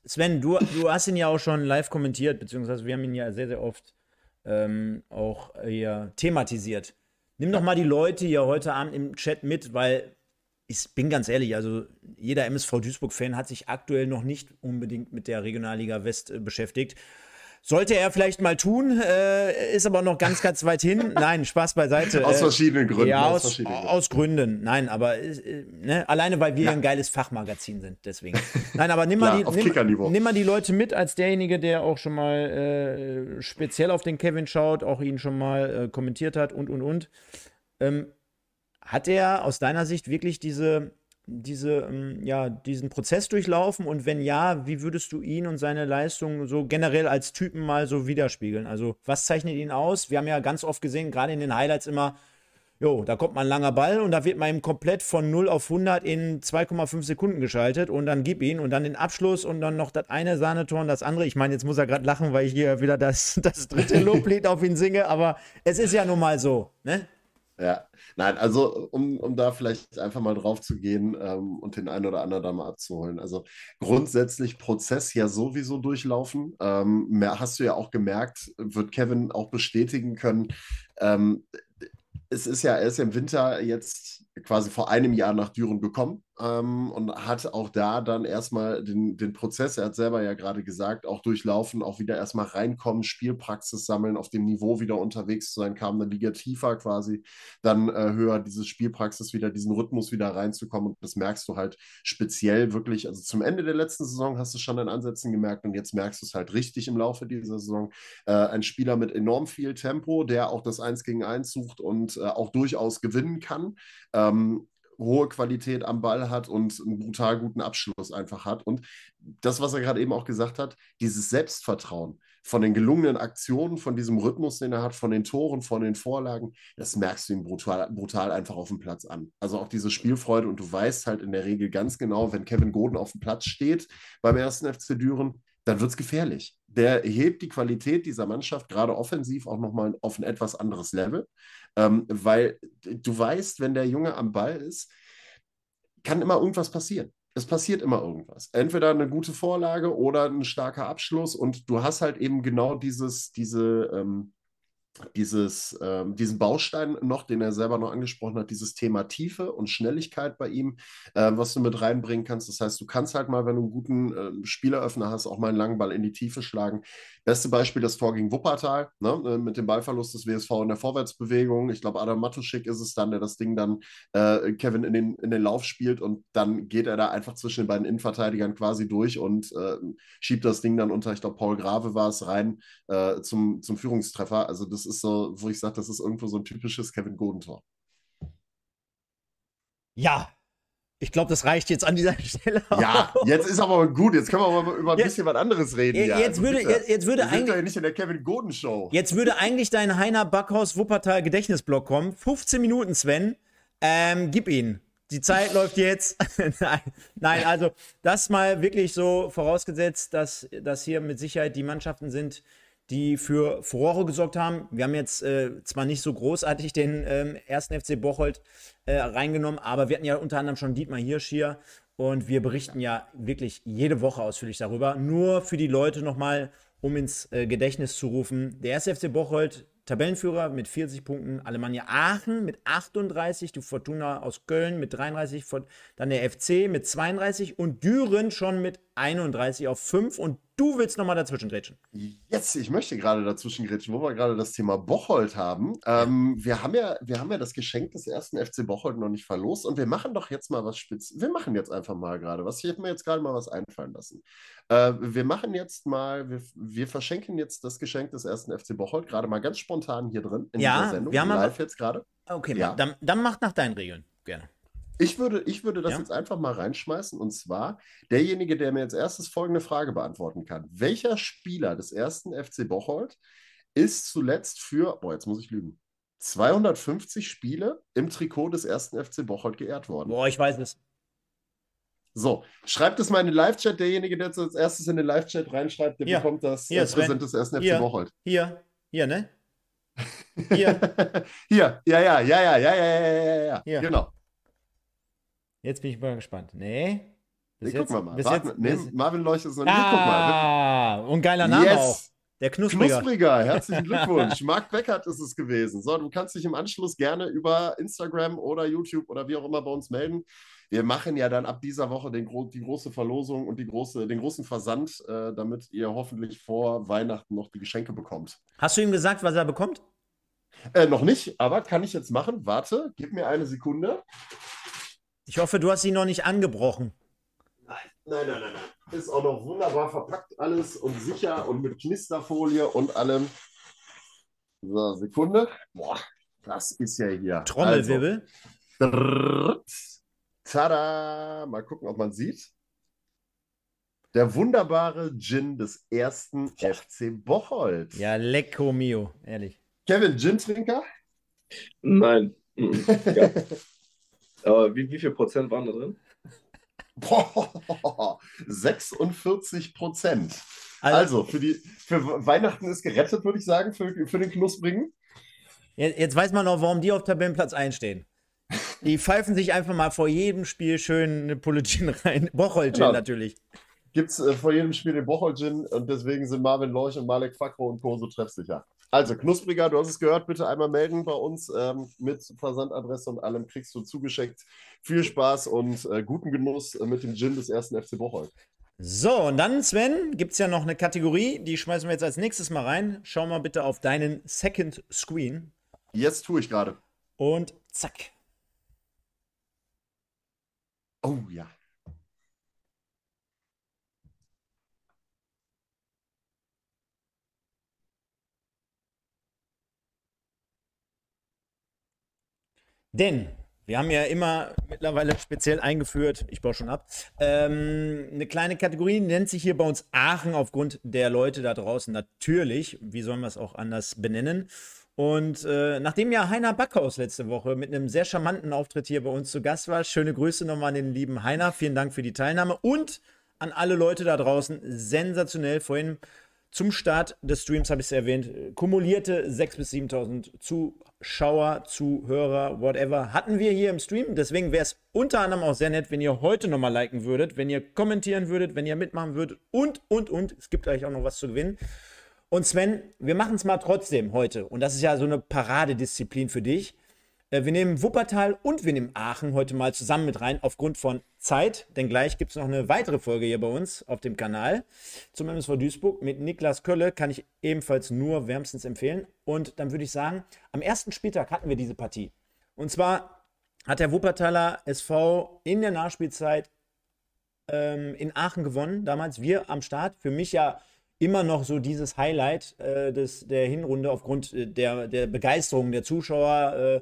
Sven, du, du hast ihn ja auch schon live kommentiert, beziehungsweise wir haben ihn ja sehr, sehr oft ähm, auch hier thematisiert. Nimm doch mal die Leute hier heute Abend im Chat mit, weil ich bin ganz ehrlich, also jeder MSV Duisburg-Fan hat sich aktuell noch nicht unbedingt mit der Regionalliga West äh, beschäftigt. Sollte er vielleicht mal tun, äh, ist aber noch ganz, ganz weit hin. *laughs* Nein, Spaß beiseite. aus verschiedenen Gründen. Ja, aus, aus, verschiedenen aus Gründen. Nein, aber äh, ne, alleine, weil wir ja. ein geiles Fachmagazin sind, deswegen. Nein, aber nimm, mal, *laughs* die, nimm, nimm, mal die Leute mit als derjenige, der auch schon mal äh, speziell auf den Kevin schaut, auch ihn schon mal äh, kommentiert hat und, und, und. Ähm, hat er aus deiner Sicht wirklich diese diese, ähm, ja, diesen Prozess durchlaufen? Und wenn ja, wie würdest du ihn und seine Leistung so generell als Typen mal so widerspiegeln? Also, was zeichnet ihn aus? Wir haben ja ganz oft gesehen, gerade in den Highlights immer, jo, da kommt mal ein langer Ball und da wird man ihm komplett von 0 auf 100 in 2,5 Sekunden geschaltet und dann gib ihn und dann den Abschluss und dann noch das eine Sahnetor und das andere. Ich meine, jetzt muss er gerade lachen, weil ich hier wieder das, *laughs* das dritte Loblied auf ihn singe, aber es ist ja nun mal so, ne? Ja, nein, also um, um da vielleicht einfach mal drauf zu gehen ähm, und den einen oder anderen da mal abzuholen. Also grundsätzlich Prozess ja sowieso durchlaufen. Ähm, mehr hast du ja auch gemerkt, wird Kevin auch bestätigen können. Ähm, es ist ja, er ist ja im Winter jetzt quasi vor einem Jahr nach Düren gekommen ähm, und hat auch da dann erstmal den, den Prozess, er hat selber ja gerade gesagt, auch durchlaufen, auch wieder erstmal reinkommen, Spielpraxis sammeln, auf dem Niveau wieder unterwegs zu sein, kam eine Liga tiefer quasi, dann äh, höher diese Spielpraxis wieder, diesen Rhythmus wieder reinzukommen und das merkst du halt speziell wirklich, also zum Ende der letzten Saison hast du schon in Ansätzen gemerkt und jetzt merkst du es halt richtig im Laufe dieser Saison. Äh, ein Spieler mit enorm viel Tempo, der auch das Eins gegen Eins sucht und äh, auch durchaus gewinnen kann. Ähm, hohe Qualität am Ball hat und einen brutal guten Abschluss einfach hat. Und das, was er gerade eben auch gesagt hat, dieses Selbstvertrauen von den gelungenen Aktionen, von diesem Rhythmus, den er hat, von den Toren, von den Vorlagen, das merkst du ihm brutal, brutal einfach auf dem Platz an. Also auch diese Spielfreude und du weißt halt in der Regel ganz genau, wenn Kevin Goden auf dem Platz steht beim ersten FC Düren, dann wird es gefährlich. Der hebt die Qualität dieser Mannschaft gerade offensiv auch nochmal auf ein etwas anderes Level, ähm, weil du weißt, wenn der Junge am Ball ist, kann immer irgendwas passieren. Es passiert immer irgendwas. Entweder eine gute Vorlage oder ein starker Abschluss und du hast halt eben genau dieses, diese, ähm, dieses, ähm, diesen Baustein noch, den er selber noch angesprochen hat, dieses Thema Tiefe und Schnelligkeit bei ihm, äh, was du mit reinbringen kannst. Das heißt, du kannst halt mal, wenn du einen guten äh, Spieleröffner hast, auch mal einen langen Ball in die Tiefe schlagen. Beste Beispiel das Tor gegen Wuppertal, ne, äh, mit dem Ballverlust des WSV in der Vorwärtsbewegung. Ich glaube, Adam Matuschik ist es dann, der das Ding dann äh, Kevin in den, in den Lauf spielt und dann geht er da einfach zwischen den beiden Innenverteidigern quasi durch und äh, schiebt das Ding dann unter, ich glaube, Paul Grave war es rein äh, zum, zum Führungstreffer. Also das ist so, wo ich sage, das ist irgendwo so ein typisches Kevin Godentor. Ja, ich glaube, das reicht jetzt an dieser *laughs* Stelle. Ja, jetzt ist aber gut. Jetzt können wir aber über ein jetzt, bisschen was anderes reden. Jetzt, ja. Also würde, jetzt, jetzt würde eigentlich. ja nicht in der Kevin Goden Show. Jetzt würde eigentlich dein Heiner Backhaus Wuppertal Gedächtnisblock kommen. 15 Minuten, Sven. Ähm, gib ihn. Die Zeit läuft jetzt. *laughs* nein, nein, also das mal wirklich so vorausgesetzt, dass, dass hier mit Sicherheit die Mannschaften sind, die für Furore gesorgt haben. Wir haben jetzt äh, zwar nicht so großartig den ähm, ersten FC Bocholt äh, reingenommen, aber wir hatten ja unter anderem schon Dietmar Hirsch hier und wir berichten ja wirklich jede Woche ausführlich darüber. Nur für die Leute nochmal, um ins äh, Gedächtnis zu rufen. Der erste FC Bocholt, Tabellenführer mit 40 Punkten, Alemannia Aachen mit 38, die Fortuna aus Köln mit 33, dann der FC mit 32 und Düren schon mit 31 auf 5 und du willst nochmal dazwischen grätschen. Jetzt, ich möchte gerade dazwischen grätschen, wo wir gerade das Thema Bocholt haben. Ähm, wir, haben ja, wir haben ja das Geschenk des ersten FC Bocholt noch nicht verlost und wir machen doch jetzt mal was spitz. Wir machen jetzt einfach mal gerade was. Ich habe mir jetzt gerade mal was einfallen lassen. Äh, wir machen jetzt mal, wir, wir, verschenken jetzt das Geschenk des ersten FC Bocholt gerade mal ganz spontan hier drin in ja, dieser Sendung. Wir haben live jetzt gerade. Okay, ja. dann, dann macht nach deinen Regeln. Gerne. Ich würde, ich würde das Ja. jetzt einfach mal reinschmeißen und zwar derjenige, der mir als erstes folgende Frage beantworten kann. Welcher Spieler des ersten FC Bocholt ist zuletzt für, boah, jetzt muss ich lügen, 250 Spiele im Trikot des ersten FC Bocholt geehrt worden? Boah, ich weiß es. So, schreibt es mal in den Live-Chat. Derjenige, der als erstes in den Live-Chat reinschreibt, der Hier. bekommt das Hier. Präsent des ersten. FC Bocholt. Hier, hier, ne? *laughs* Hier. Hier, ja, ja, ja, ja, ja, ja, ja, ja, ja, genau. Jetzt bin ich mal gespannt. Nee. Bis Nee, jetzt, gucken wir mal. Bis jetzt, nee, bis, Marvin leuchtet es noch nicht. Guck mal. ah, und geiler Name Yes. auch. Der Knuspriger. Knuspriger, herzlichen *laughs* Glückwunsch. Marc Beckert ist es gewesen. So, du kannst dich im Anschluss gerne über Instagram oder YouTube oder wie auch immer bei uns melden. Wir machen ja dann ab dieser Woche den, die große Verlosung und die große, den großen Versand, äh, damit ihr hoffentlich vor Weihnachten noch die Geschenke bekommt. Hast du ihm gesagt, was er bekommt? Äh, noch nicht, aber kann ich jetzt machen. Warte, gib mir eine Sekunde. Ich hoffe, du hast ihn noch nicht angebrochen. Nein, nein, nein, nein. Ist auch noch wunderbar verpackt alles und sicher und mit Knisterfolie und allem. So, Sekunde. Boah, das ist ja hier. Trommelwirbel. Also. Tada! Mal gucken, ob man sieht. Der wunderbare Gin des ersten FC Bocholt. Ja, lecco mio, ehrlich. Kevin, Gin-Trinker? Nein. *laughs* Ja. Aber wie, wie viel Prozent waren da drin? Boah, 46 Prozent. Also, für, die, für Weihnachten ist gerettet, würde ich sagen, für, für den Knusprigen. Jetzt, jetzt weiß man auch, warum die auf Tabellenplatz einstehen. Die pfeifen sich einfach mal vor jedem Spiel schön eine Pulle Gin rein. Bocholt Gin Genau. natürlich. Gibt es äh, vor jedem Spiel den Bocholt Gin und deswegen sind Marvin Lorch und Malek Fakro und Co. so treffsicher. Also, Knuspriger, du hast es gehört, bitte einmal melden bei uns ähm, mit Versandadresse und allem kriegst du zugeschickt. Viel Spaß und äh, guten Genuss äh, mit dem Gin des ersten FC Bocholt. So, und dann, Sven, gibt es ja noch eine Kategorie, die schmeißen wir jetzt als nächstes mal rein. Schau mal bitte auf deinen Second Screen. Jetzt tue ich gerade. Und zack. Oh ja. Denn wir haben ja immer mittlerweile speziell eingeführt, ich baue schon ab, ähm, eine kleine Kategorie nennt sich hier bei uns Aachen aufgrund der Leute da draußen natürlich. Wie sollen wir es auch anders benennen? Und äh, nachdem ja Heiner Backhaus letzte Woche mit einem sehr charmanten Auftritt hier bei uns zu Gast war, schöne Grüße nochmal an den lieben Heiner. Vielen Dank für die Teilnahme und an alle Leute da draußen. Sensationell. Vorhin zum Start des Streams habe ich es erwähnt. äh, Kumulierte 6.000 bis 7.000 Zuschauer, Zuhörer, whatever hatten wir hier im Stream. Deswegen wäre es unter anderem auch sehr nett, wenn ihr heute nochmal liken würdet, wenn ihr kommentieren würdet, wenn ihr mitmachen würdet und, und, und. Es gibt euch auch noch was zu gewinnen. Und Sven, wir machen es mal trotzdem heute. Und das ist ja so eine Paradedisziplin für dich. Äh, Wir nehmen Wuppertal und wir nehmen Aachen heute mal zusammen mit rein, aufgrund von Zeit. Denn gleich gibt es noch eine weitere Folge hier bei uns auf dem Kanal zum MSV Duisburg mit Niklas Kölle. Kann ich ebenfalls nur wärmstens empfehlen. Und dann würde ich sagen, am ersten Spieltag hatten wir diese Partie. Und zwar hat der Wuppertaler SV in der Nachspielzeit ähm, in Aachen gewonnen, damals wir am Start. Für mich ja immer noch so dieses Highlight äh, des, der Hinrunde aufgrund äh, der, der Begeisterung der Zuschauer, äh,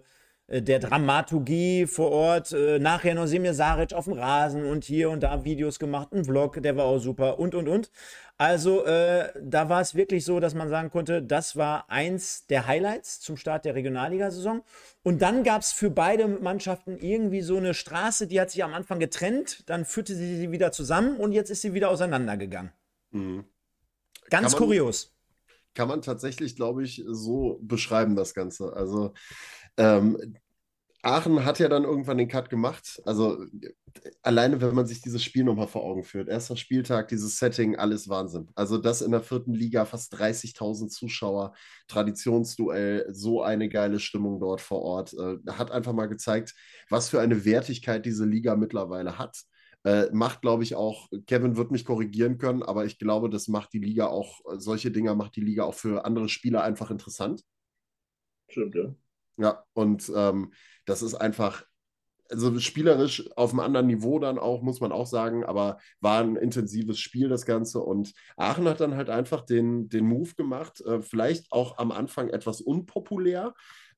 der Dramaturgie vor Ort. Äh, nachher noch Semir Saric auf dem Rasen und hier und da Videos gemacht, ein Vlog, der war auch super und und und. Also äh, da war es wirklich so, dass man sagen konnte, das war eins der Highlights zum Start der Regionalligasaison. Und dann gab es für beide Mannschaften irgendwie so eine Straße, die hat sich am Anfang getrennt, dann führte sie sie wieder zusammen und jetzt ist sie wieder auseinandergegangen. Mhm. Ganz Kann man- kurios. Kann man tatsächlich, glaube ich, so beschreiben, das Ganze. Also, ähm, Aachen hat ja dann irgendwann den Cut gemacht. Also, alleine, wenn man sich dieses Spiel nochmal vor Augen führt. Erster Spieltag, dieses Setting, alles Wahnsinn. Also, das in der vierten Liga, fast 30.000 Zuschauer, Traditionsduell, so eine geile Stimmung dort vor Ort. Äh, hat einfach mal gezeigt, was für eine Wertigkeit diese Liga mittlerweile hat. Äh, macht, glaube ich, auch, Kevin wird mich korrigieren können, aber ich glaube, das macht die Liga auch, solche Dinger macht die Liga auch für andere Spieler einfach interessant. Stimmt, ja. Ja, und ähm, das ist einfach, also spielerisch auf einem anderen Niveau dann auch, muss man auch sagen, aber war ein intensives Spiel, das Ganze. Und Aachen hat dann halt einfach den, den Move gemacht, äh, vielleicht auch am Anfang etwas unpopulär.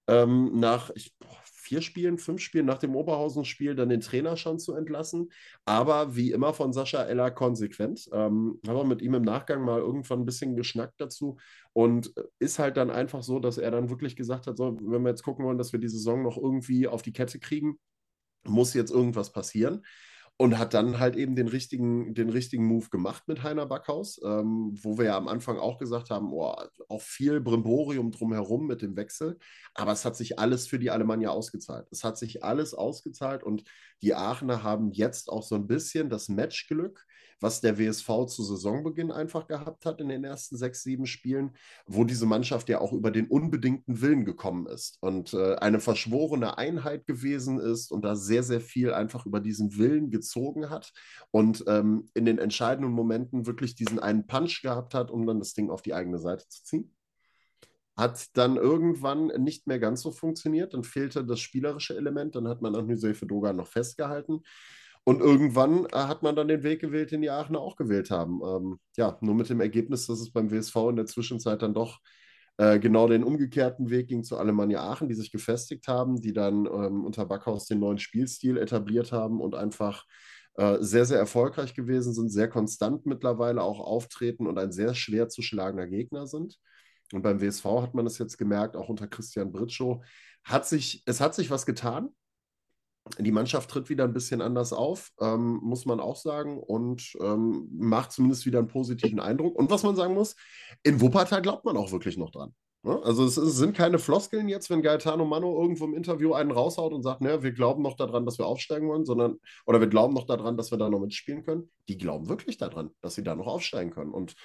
Ähm, nach ich, boah, vier Spielen, fünf Spielen nach dem Oberhausen-Spiel dann den Trainer schon zu entlassen. Aber wie immer von Sascha Eller konsequent. Ähm, haben wir mit ihm im Nachgang mal irgendwann ein bisschen geschnackt dazu. Und ist halt dann einfach so, dass er dann wirklich gesagt hat: so, wenn wir jetzt gucken wollen, dass wir die Saison noch irgendwie auf die Kette kriegen, muss jetzt irgendwas passieren. Und hat dann halt eben den richtigen, den richtigen Move gemacht mit Heiner Backhaus, ähm, wo wir ja am Anfang auch gesagt haben, oh, auch viel Brimborium drumherum mit dem Wechsel. Aber es hat sich alles für die Alemannia ausgezahlt. Es hat sich alles ausgezahlt und die Aachener haben jetzt auch so ein bisschen das Matchglück, was der WSV zu Saisonbeginn einfach gehabt hat in den ersten sechs, sieben Spielen, wo diese Mannschaft ja auch über den unbedingten Willen gekommen ist und äh, eine verschworene Einheit gewesen ist und da sehr, sehr viel einfach über diesen Willen gezogen hat und ähm, in den entscheidenden Momenten wirklich diesen einen Punch gehabt hat, um dann das Ding auf die eigene Seite zu ziehen. Hat dann irgendwann nicht mehr ganz so funktioniert, dann fehlte das spielerische Element, dann hat man an Hüseyin Dogan noch festgehalten. Und irgendwann äh, hat man dann den Weg gewählt, den die Aachener auch gewählt haben. Ähm, ja, nur mit dem Ergebnis, dass es beim WSV in der Zwischenzeit dann doch Äh, genau den umgekehrten Weg ging zu Alemannia Aachen, die sich gefestigt haben, die dann ähm, unter Backhaus den neuen Spielstil etabliert haben und einfach äh, sehr, sehr erfolgreich gewesen sind, sehr konstant mittlerweile auch auftreten und ein sehr schwer zu schlagender Gegner sind. Und beim WSV hat man es jetzt gemerkt, auch unter Christian Britschow, hat sich, es hat sich was getan. Die Mannschaft tritt wieder ein bisschen anders auf, ähm, muss man auch sagen, und ähm, macht zumindest wieder einen positiven Eindruck. Und was man sagen muss, in Wuppertal glaubt man auch wirklich noch dran. Ne? Also es, es, sind keine Floskeln jetzt, wenn Gaetano Mano irgendwo im Interview einen raushaut und sagt, ne, wir glauben noch daran, dass wir aufsteigen wollen, sondern, oder wir glauben noch daran, dass wir da noch mitspielen können. Die glauben wirklich daran, dass sie da noch aufsteigen können. Und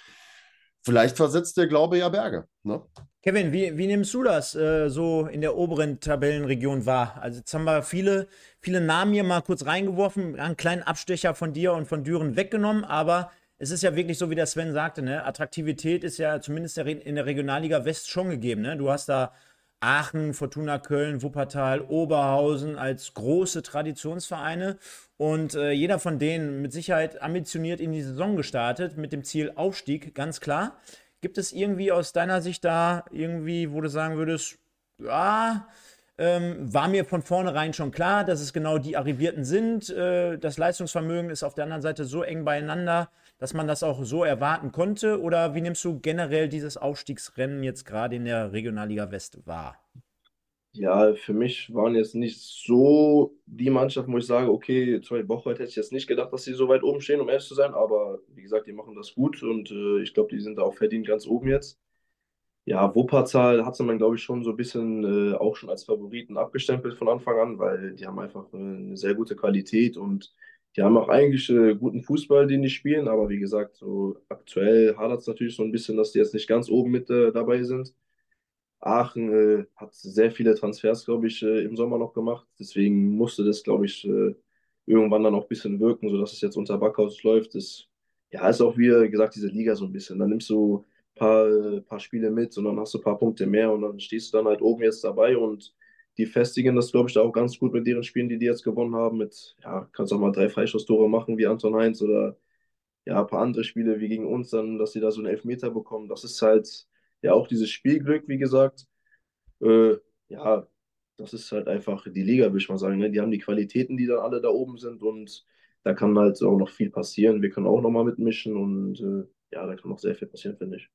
vielleicht versetzt der Glaube ja Berge. Ne? Kevin, wie, wie nimmst du das äh, so in der oberen Tabellenregion wahr? Also jetzt haben wir viele, viele Namen hier mal kurz reingeworfen, einen kleinen Abstecher von dir und von Düren weggenommen, aber es ist ja wirklich so, wie der Sven sagte, ne? Attraktivität ist ja zumindest in der Regionalliga West schon gegeben. Ne? Du hast da Aachen, Fortuna Köln, Wuppertal, Oberhausen als große Traditionsvereine. Und äh, jeder von denen mit Sicherheit ambitioniert in die Saison gestartet, mit dem Ziel Aufstieg, ganz klar. Gibt es irgendwie aus deiner Sicht da irgendwie, wo du sagen würdest, ja, ähm, war mir von vornherein schon klar, dass es genau die Arrivierten sind. Äh, das Leistungsvermögen ist auf der anderen Seite so eng beieinander, dass man das auch so erwarten konnte? Oder wie nimmst du generell dieses Aufstiegsrennen jetzt gerade in der Regionalliga West wahr? Ja, für mich waren jetzt nicht so die Mannschaften, wo ich sage, okay, zwei Wochen hätte ich jetzt nicht gedacht, dass sie so weit oben stehen, um ehrlich zu sein. Aber wie gesagt, die machen das gut und äh, ich glaube, die sind da auch verdient ganz oben jetzt. Ja, Wuppertal hat man, glaube ich, schon so ein bisschen äh, auch schon als Favoriten abgestempelt von Anfang an, weil die haben einfach äh, eine sehr gute Qualität und die haben auch eigentlich äh, guten Fußball, den die spielen, aber wie gesagt, so aktuell hadert es natürlich so ein bisschen, dass die jetzt nicht ganz oben mit äh, dabei sind. Aachen äh, hat sehr viele Transfers, glaube ich, äh, im Sommer noch gemacht. Deswegen musste das, glaube ich, äh, irgendwann dann auch ein bisschen wirken, sodass es jetzt unter Backhaus läuft. Das ja, ist auch, wie gesagt, diese Liga so ein bisschen. Dann nimmst du ein paar, äh, paar Spiele mit und dann hast du ein paar Punkte mehr und dann stehst du dann halt oben jetzt dabei und die festigen das, glaube ich, auch ganz gut mit deren Spielen, die die jetzt gewonnen haben. Mit, ja, kannst auch mal drei Freistoßtore machen wie Anton Heinz oder ja, ein paar andere Spiele wie gegen uns, dann, dass sie da so einen Elfmeter bekommen. Das ist halt ja auch dieses Spielglück, wie gesagt. Äh, ja, das ist halt einfach die Liga, würde ich mal sagen. Ne? Die haben die Qualitäten, die dann alle da oben sind und da kann halt auch noch viel passieren. Wir können auch noch mal mitmischen und äh, ja, da kann noch sehr viel passieren, finde ich.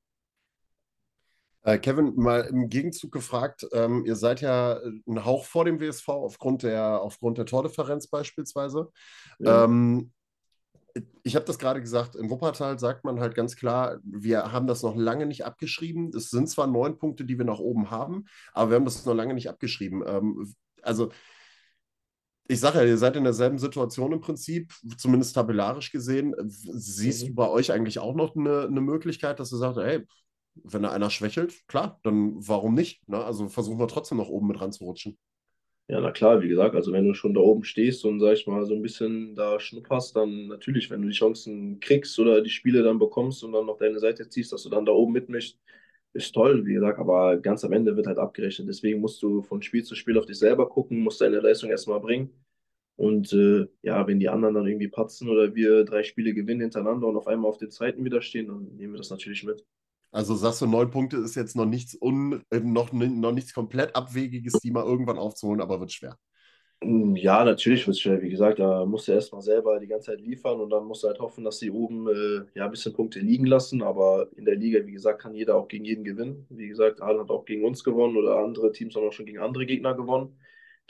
Äh, Kevin, mal im Gegenzug gefragt, ähm, ihr seid ja ein Hauch vor dem WSV aufgrund der, aufgrund der Tordifferenz beispielsweise. Ja. Ähm, ich habe das gerade gesagt, in Wuppertal sagt man halt ganz klar, wir haben das noch lange nicht abgeschrieben. Es sind zwar neun Punkte, die wir nach oben haben, aber wir haben das noch lange nicht abgeschrieben. Ähm, also ich sage ja, ihr seid in derselben Situation im Prinzip, zumindest tabellarisch gesehen. Siehst mhm. du bei euch eigentlich auch noch eine, eine Möglichkeit, dass du sagst, hey, wenn da einer schwächelt, klar, dann warum nicht? Ne? Also versuchen wir trotzdem noch oben mit ranzurutschen. Ja, na klar, wie gesagt, also wenn du schon da oben stehst und sag ich mal so ein bisschen da schnupperst, dann natürlich, wenn du die Chancen kriegst oder die Spiele dann bekommst und dann noch deine Seite ziehst, dass du dann da oben mitmischst, ist toll, wie gesagt, aber ganz am Ende wird halt abgerechnet. Deswegen musst du von Spiel zu Spiel auf dich selber gucken, musst deine Leistung erstmal bringen. Und äh, ja, wenn die anderen dann irgendwie patzen oder wir drei Spiele gewinnen hintereinander und auf einmal auf den zweiten wieder stehen, dann nehmen wir das natürlich mit. Also sagst du, neun Punkte ist jetzt noch nichts, un, äh, noch, noch nichts komplett Abwegiges, die mal irgendwann aufzuholen, aber wird schwer. Mm, ja, natürlich wird es schwer. Wie gesagt, da musst du erstmal selber die ganze Zeit liefern und dann musst du halt hoffen, dass sie oben äh, ja, ein bisschen Punkte liegen lassen. Aber in der Liga, wie gesagt, kann jeder auch gegen jeden gewinnen. Wie gesagt, Aalen hat auch gegen uns gewonnen oder andere Teams haben auch schon gegen andere Gegner gewonnen.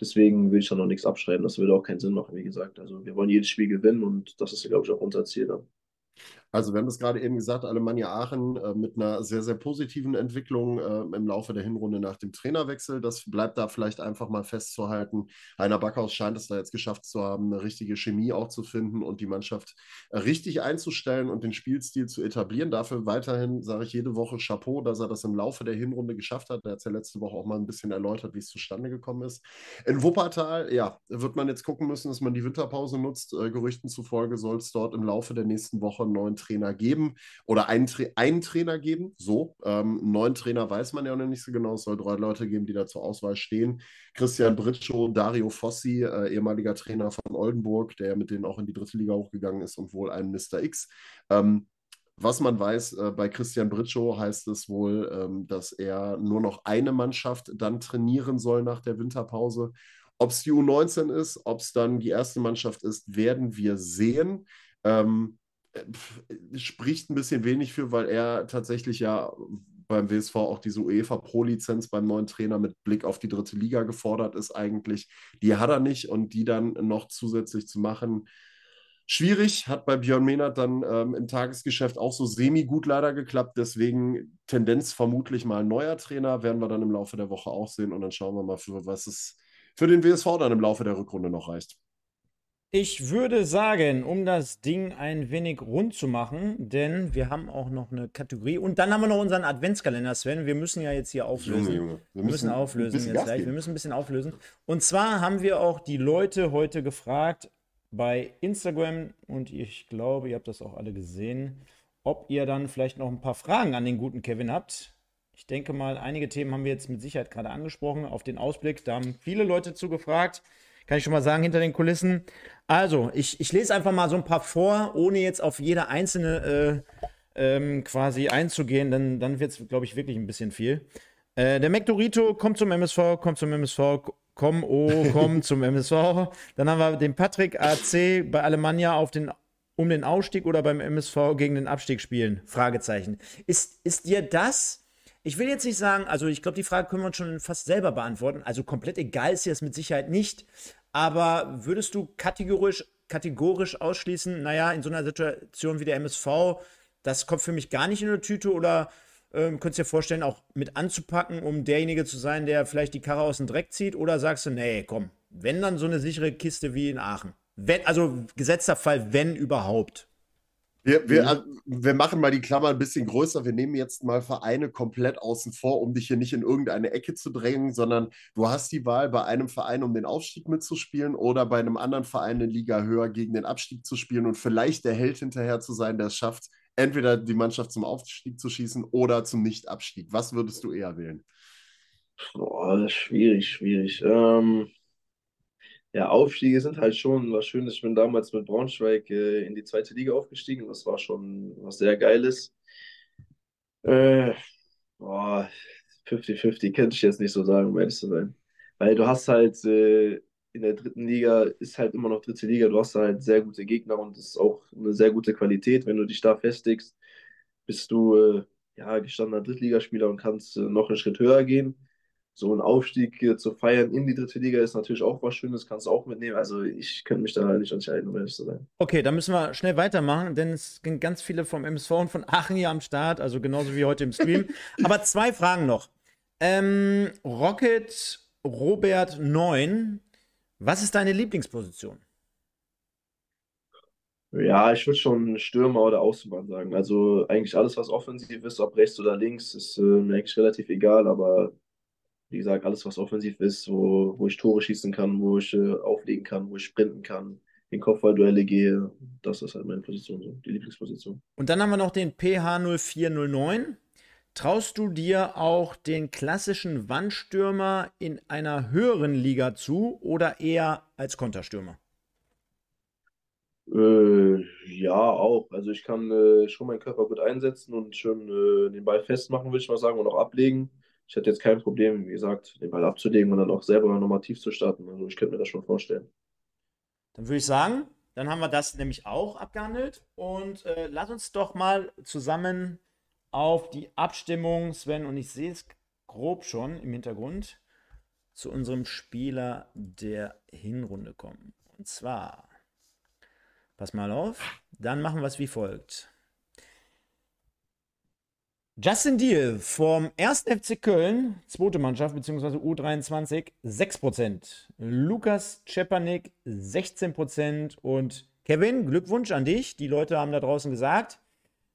Deswegen will ich da noch nichts abschreiben. Das würde auch keinen Sinn machen, wie gesagt. Also wir wollen jedes Spiel gewinnen und das ist, glaube ich, auch unser Ziel dann. Also wir haben das gerade eben gesagt, Alemannia Aachen äh, mit einer sehr, sehr positiven Entwicklung äh, im Laufe der Hinrunde nach dem Trainerwechsel. Das bleibt da vielleicht einfach mal festzuhalten. Heiner Backhaus scheint es da jetzt geschafft zu haben, eine richtige Chemie auch zu finden und die Mannschaft richtig einzustellen und den Spielstil zu etablieren. Dafür weiterhin sage ich jede Woche Chapeau, dass er das im Laufe der Hinrunde geschafft hat. Er hat es ja letzte Woche auch mal ein bisschen erläutert, wie es zustande gekommen ist. In Wuppertal, ja, wird man jetzt gucken müssen, dass man die Winterpause nutzt. Äh, Gerüchten zufolge soll es dort im Laufe der nächsten Woche einen neuen Trainer geben oder einen, Tra einen Trainer geben. So, ähm, neun Trainer weiß man ja noch nicht so genau. Es soll drei Leute geben, die da zur Auswahl stehen. Christian Britschow, Dario Fossi, äh, ehemaliger Trainer von Oldenburg, der mit denen auch in die dritte Liga hochgegangen ist und wohl ein Mr. X. Ähm, Was man weiß, äh, bei Christian Britschow heißt es wohl, ähm, dass er nur noch eine Mannschaft dann trainieren soll nach der Winterpause. Ob es die U19 ist, ob es dann die erste Mannschaft ist, werden wir sehen. Ähm, äh, spricht ein bisschen wenig für, weil er tatsächlich ja beim WSV auch diese UEFA Pro-Lizenz beim neuen Trainer mit Blick auf die dritte Liga gefordert ist eigentlich. Die hat er nicht und die dann noch zusätzlich zu machen, schwierig. Hat bei Björn Mehnert dann ähm, im Tagesgeschäft auch so semi-gut leider geklappt. Deswegen Tendenz vermutlich mal neuer Trainer. Werden wir dann im Laufe der Woche auch sehen und dann schauen wir mal, für was es für den WSV dann im Laufe der Rückrunde noch reicht. Ich würde sagen, um das Ding ein wenig rund zu machen, denn wir haben auch noch eine Kategorie und dann haben wir noch unseren Adventskalender, Sven. Wir müssen ja jetzt hier auflösen. Junge, Junge. Wir, wir müssen, müssen auflösen jetzt gleich. Wir müssen ein bisschen auflösen. Und zwar haben wir auch die Leute heute gefragt bei Instagram und ich glaube, ihr habt das auch alle gesehen, ob ihr dann vielleicht noch ein paar Fragen an den guten Kevin habt. Ich denke mal, einige Themen haben wir jetzt mit Sicherheit gerade angesprochen. Auf den Ausblick, da haben viele Leute zugefragt. Kann ich schon mal sagen, hinter den Kulissen. Also, ich, ich lese einfach mal so ein paar vor, ohne jetzt auf jede einzelne äh, ähm, quasi einzugehen, dann, dann wird es, glaube ich, wirklich ein bisschen viel. Äh, der McDorito kommt zum MSV, kommt zum MSV, komm, oh, komm *laughs* zum MSV. Dann haben wir den Patrick AC bei Alemannia auf den, um den Ausstieg oder beim MSV gegen den Abstieg spielen? Fragezeichen. Ist, ist dir das ich will jetzt nicht sagen, also ich glaube, die Frage können wir uns schon fast selber beantworten. Also komplett egal ist dir das mit Sicherheit nicht. Aber würdest du kategorisch, kategorisch ausschließen, naja, in so einer Situation wie der MSV, das kommt für mich gar nicht in eine Tüte oder ähm, könntest du dir vorstellen, auch mit anzupacken, um derjenige zu sein, der vielleicht die Karre aus dem Dreck zieht? Oder sagst du, nee, komm, wenn dann so eine sichere Kiste wie in Aachen? Wenn, also gesetzter Fall, wenn überhaupt. Wir, wir, mhm. wir machen mal die Klammer ein bisschen größer. Wir nehmen jetzt mal Vereine komplett außen vor, um dich hier nicht in irgendeine Ecke zu drängen, sondern du hast die Wahl, bei einem Verein um den Aufstieg mitzuspielen oder bei einem anderen Verein in Liga höher gegen den Abstieg zu spielen und vielleicht der Held hinterher zu sein, der es schafft, entweder die Mannschaft zum Aufstieg zu schießen oder zum Nichtabstieg. Was würdest du eher wählen? Boah, schwierig, schwierig. Ähm, ja, Aufstiege sind halt schon was Schönes. Ich bin damals mit Braunschweig äh, in die zweite Liga aufgestiegen. Das war schon was sehr Geiles. Äh, 50-50 könnte ich jetzt nicht so sagen, um ehrlich zu sein. Weil du hast halt äh, in der dritten Liga, ist halt immer noch dritte Liga, du hast halt sehr gute Gegner und es ist auch eine sehr gute Qualität. Wenn du dich da festigst, bist du äh, ja gestandener Drittligaspieler und kannst äh, noch einen Schritt höher gehen so ein Aufstieg zu feiern in die dritte Liga ist natürlich auch was Schönes, kannst du auch mitnehmen. Also ich könnte mich da nicht entscheiden, um ehrlich zu sein. Okay, dann müssen wir schnell weitermachen, denn es sind ganz viele vom MSV und von Aachen hier am Start, also genauso wie heute im Stream. *laughs* Aber zwei Fragen noch. Ähm, Rocket Robert 9, was ist deine Lieblingsposition? Ja, ich würde schon Stürmer oder Außenbahn sagen. Also eigentlich alles, was offensiv ist, ob rechts oder links, ist äh, mir eigentlich relativ egal, aber wie gesagt, alles, was offensiv ist, wo, wo ich Tore schießen kann, wo ich äh, auflegen kann, wo ich sprinten kann, in Kopfballduelle gehe, das ist halt meine Position, so, die Lieblingsposition. Und dann haben wir noch den PH0409. Traust du dir auch den klassischen Wandstürmer in einer höheren Liga zu oder eher als Konterstürmer? Äh, ja, auch. Also ich kann äh, schon meinen Körper gut einsetzen und schon äh, den Ball festmachen, würde ich mal sagen, und auch ablegen ich hätte jetzt kein Problem, wie gesagt, den Ball abzulegen und dann auch selber nochmal tief zu starten. Also ich könnte mir das schon vorstellen. Dann würde ich sagen, dann haben wir das nämlich auch abgehandelt und äh, lass uns doch mal zusammen auf die Abstimmung, Sven, und ich sehe es grob schon im Hintergrund, zu unserem Spieler der Hinrunde kommen. Und zwar, pass mal auf, dann machen wir es wie folgt. Justin Deal vom 1. FC Köln, zweite Mannschaft bzw. U23, 6%. Lukas Czepanik, 16%. Und Kevin, Glückwunsch an dich. Die Leute haben da draußen gesagt.